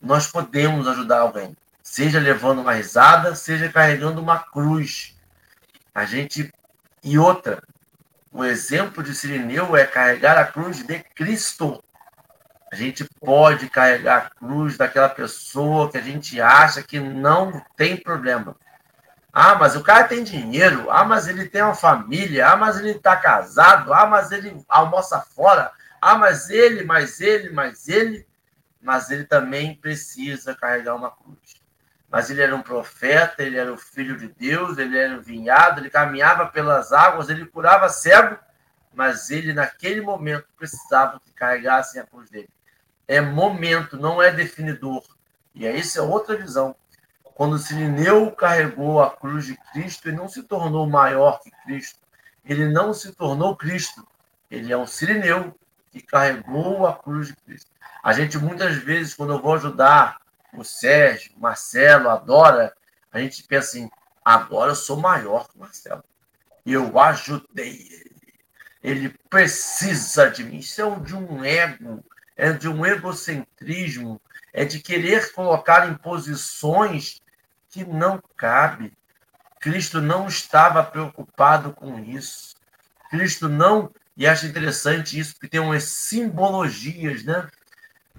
nós podemos ajudar alguém. Seja levando uma risada, seja carregando uma cruz. A gente. E outra, o exemplo de Sirineu é carregar a cruz de Cristo. A gente pode carregar a cruz daquela pessoa que a gente acha que não tem problema. Ah, mas o cara tem dinheiro. Ah, mas ele tem uma família. Ah, mas ele está casado. Ah, mas ele almoça fora. Ah, mas ele, mas ele, mas ele, mas ele também precisa carregar uma cruz. Mas ele era um profeta, ele era o filho de Deus, ele era um vinhado, ele caminhava pelas águas, ele curava cego, mas ele naquele momento precisava que carregassem a cruz dele. É momento, não é definidor. E aí isso é outra visão. Quando Sirineu carregou a cruz de Cristo, ele não se tornou maior que Cristo. Ele não se tornou Cristo. Ele é um Sirineu que carregou a cruz de Cristo. A gente, muitas vezes, quando eu vou ajudar o Sérgio, Marcelo, a Dora, a gente pensa assim: agora eu sou maior que o Marcelo. Eu ajudei ele. Ele precisa de mim. Isso é de um ego, é de um egocentrismo, é de querer colocar em posições que não cabe. Cristo não estava preocupado com isso. Cristo não, e acho interessante isso, porque tem umas simbologias, né?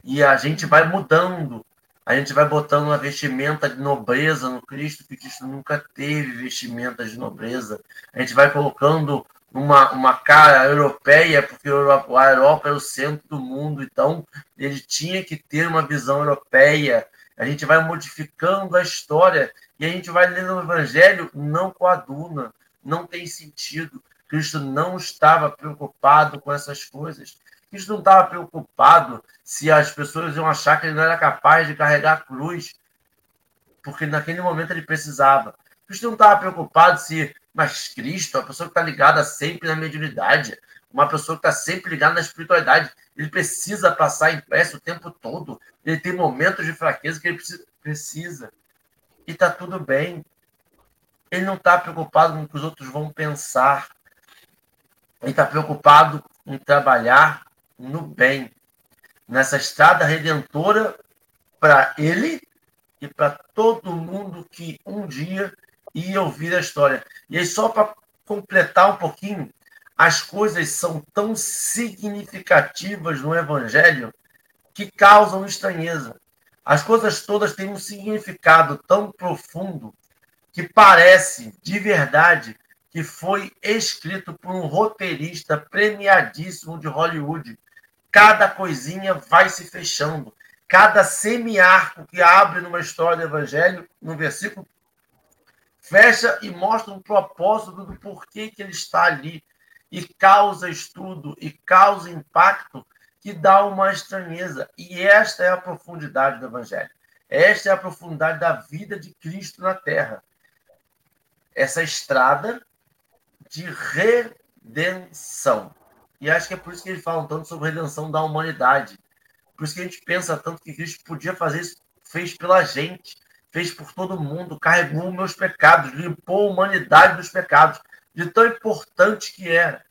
E a gente vai mudando, a gente vai botando uma vestimenta de nobreza no Cristo, que Cristo nunca teve vestimenta de nobreza. A gente vai colocando uma, uma cara europeia, porque a Europa é o centro do mundo, então ele tinha que ter uma visão europeia a gente vai modificando a história e a gente vai lendo o Evangelho, não coaduna, não tem sentido. Cristo não estava preocupado com essas coisas. Cristo não estava preocupado se as pessoas iam achar que ele não era capaz de carregar a cruz, porque naquele momento ele precisava. Cristo não estava preocupado se, mas Cristo, a pessoa que está ligada sempre na mediunidade, uma pessoa que está sempre ligada na espiritualidade, ele precisa passar em prece o tempo todo. Ele tem momentos de fraqueza que ele precisa. E está tudo bem. Ele não está preocupado com o que os outros vão pensar. Ele está preocupado em trabalhar no bem, nessa estrada redentora para ele e para todo mundo que um dia ia ouvir a história. E aí, só para completar um pouquinho, as coisas são tão significativas no Evangelho que causam estranheza. As coisas todas têm um significado tão profundo que parece, de verdade, que foi escrito por um roteirista premiadíssimo de Hollywood. Cada coisinha vai se fechando. Cada semiarco que abre numa história do Evangelho, no versículo, fecha e mostra um propósito do porquê que ele está ali e causa estudo e causa impacto que dá uma estranheza. E esta é a profundidade do Evangelho. Esta é a profundidade da vida de Cristo na Terra. Essa estrada de redenção. E acho que é por isso que eles falam tanto sobre redenção da humanidade. Por isso que a gente pensa tanto que Cristo podia fazer isso, fez pela gente, fez por todo mundo, carregou meus pecados, limpou a humanidade dos pecados de tão importante que era.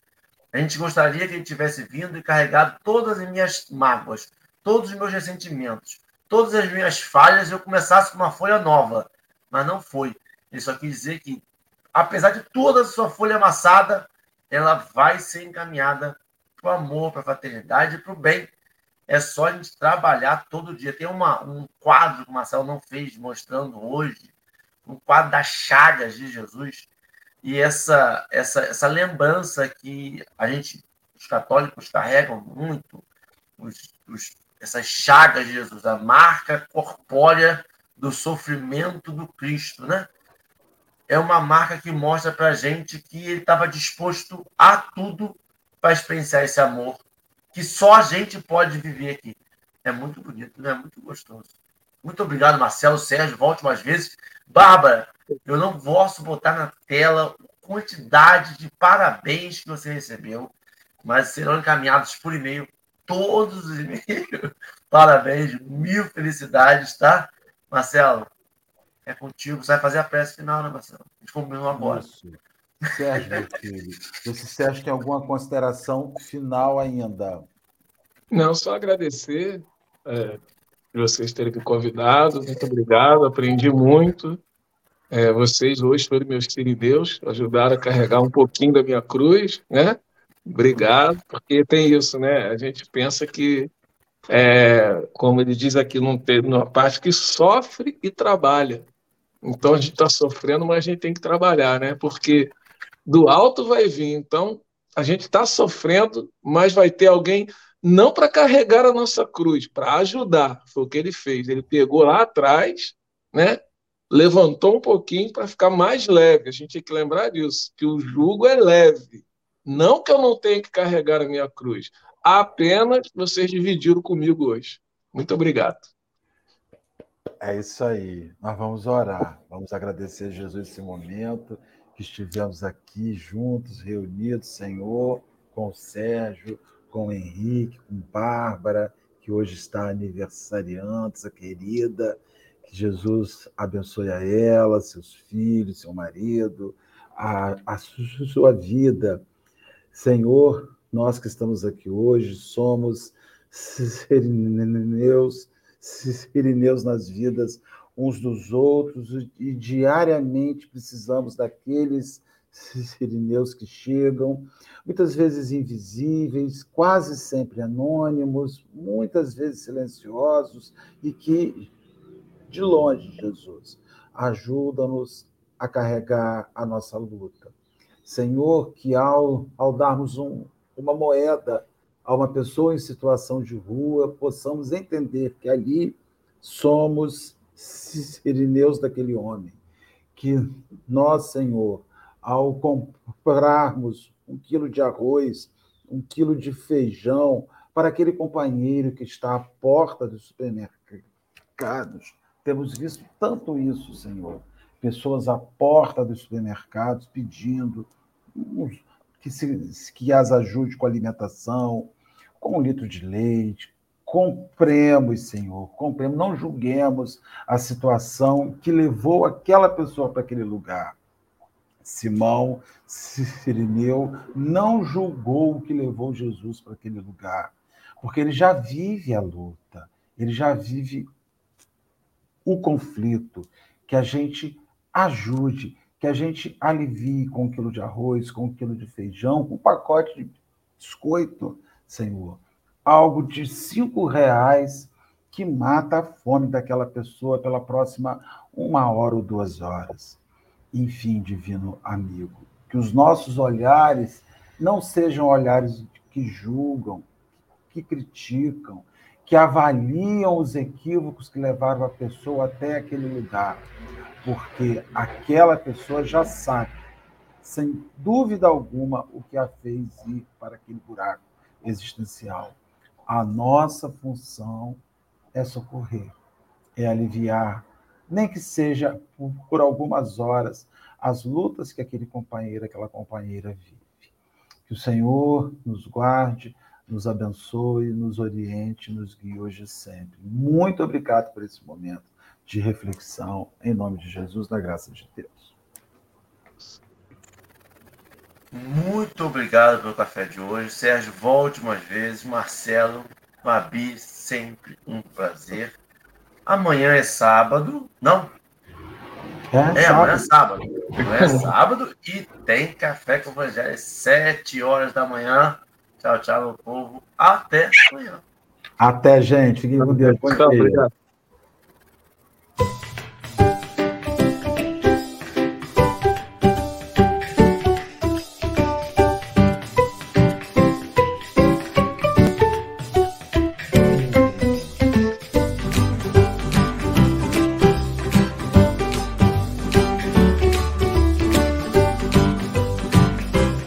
A gente gostaria que ele tivesse vindo e carregado todas as minhas mágoas, todos os meus ressentimentos, todas as minhas falhas e eu começasse com uma folha nova. Mas não foi. Ele só quis dizer que, apesar de toda a sua folha amassada, ela vai ser encaminhada para o amor, para a fraternidade e para o bem. É só a gente trabalhar todo dia. Tem uma, um quadro que o Marcelo não fez, mostrando hoje, um quadro das chagas de Jesus e essa, essa, essa lembrança que a gente, os católicos, carregam muito, os, os, essas chagas de Jesus, a marca corpórea do sofrimento do Cristo, né? É uma marca que mostra para a gente que ele estava disposto a tudo para experienciar esse amor que só a gente pode viver aqui. É muito bonito, né? é muito gostoso. Muito obrigado, Marcelo, Sérgio. Volte mais vezes. Bárbara, eu não posso botar na tela a quantidade de parabéns que você recebeu, mas serão encaminhados por e-mail todos os e-mails. [LAUGHS] Parabéns, mil felicidades, tá? Marcelo, é contigo. Você vai fazer a prece final, né, Marcelo? A gente combinou agora. Isso. Sérgio, meu filho, esse Sérgio tem alguma consideração final ainda? Não, só agradecer é, vocês terem me convidado. Muito obrigado, aprendi muito. É, vocês hoje foram meus Deus, ajudaram a carregar um pouquinho da minha cruz, né? Obrigado, porque tem isso, né? A gente pensa que, é, como ele diz aqui num, numa parte, que sofre e trabalha. Então a gente está sofrendo, mas a gente tem que trabalhar, né? Porque do alto vai vir. Então a gente está sofrendo, mas vai ter alguém não para carregar a nossa cruz, para ajudar. Foi o que ele fez. Ele pegou lá atrás, né? levantou um pouquinho para ficar mais leve. A gente tem que lembrar disso, que o jugo é leve. Não que eu não tenha que carregar a minha cruz. Apenas vocês dividiram comigo hoje. Muito obrigado. É isso aí. Nós vamos orar. Vamos agradecer a Jesus esse momento que estivemos aqui juntos, reunidos, Senhor, com o Sérgio, com o Henrique, com Bárbara, que hoje está aniversariando, essa querida. Que Jesus abençoe a ela, seus filhos, seu marido, a, a sua vida. Senhor, nós que estamos aqui hoje somos [LAUGHS] serineus, serineus nas vidas uns dos outros e diariamente precisamos daqueles [LAUGHS] sirineus que chegam, muitas vezes invisíveis, quase sempre anônimos, muitas vezes silenciosos e que, de longe, Jesus, ajuda-nos a carregar a nossa luta. Senhor, que ao, ao darmos um, uma moeda a uma pessoa em situação de rua, possamos entender que ali somos sirineus daquele homem. Que nós, Senhor, ao comprarmos um quilo de arroz, um quilo de feijão para aquele companheiro que está à porta dos supermercados, temos visto tanto isso, Senhor. Pessoas à porta dos supermercados pedindo que, se, que as ajude com alimentação, com um litro de leite, compremos, Senhor, compremos, não julguemos a situação que levou aquela pessoa para aquele lugar. Simão Sirineu não julgou o que levou Jesus para aquele lugar, porque ele já vive a luta, ele já vive o conflito, que a gente ajude, que a gente alivie com um quilo de arroz, com um quilo de feijão, com um pacote de biscoito, Senhor algo de cinco reais que mata a fome daquela pessoa pela próxima uma hora ou duas horas. Enfim, divino amigo, que os nossos olhares não sejam olhares que julgam, que criticam, que avaliam os equívocos que levaram a pessoa até aquele lugar, porque aquela pessoa já sabe, sem dúvida alguma, o que a fez ir para aquele buraco existencial. A nossa função é socorrer, é aliviar, nem que seja por, por algumas horas, as lutas que aquele companheiro, aquela companheira vive. Que o Senhor nos guarde, nos abençoe, nos oriente, nos guie hoje e sempre. Muito obrigado por esse momento de reflexão, em nome de Jesus, na graça de Deus. Muito obrigado pelo café de hoje. Sérgio, volte mais vezes. Marcelo, Mabi, sempre um prazer. Amanhã é sábado. Não? É, é amanhã é sábado. Amanhã é sábado e tem café com o Evangelho às 7 horas da manhã. Tchau, tchau, meu povo. Até amanhã. Até, gente. Fiquem com Deus. Bom dia. Obrigado.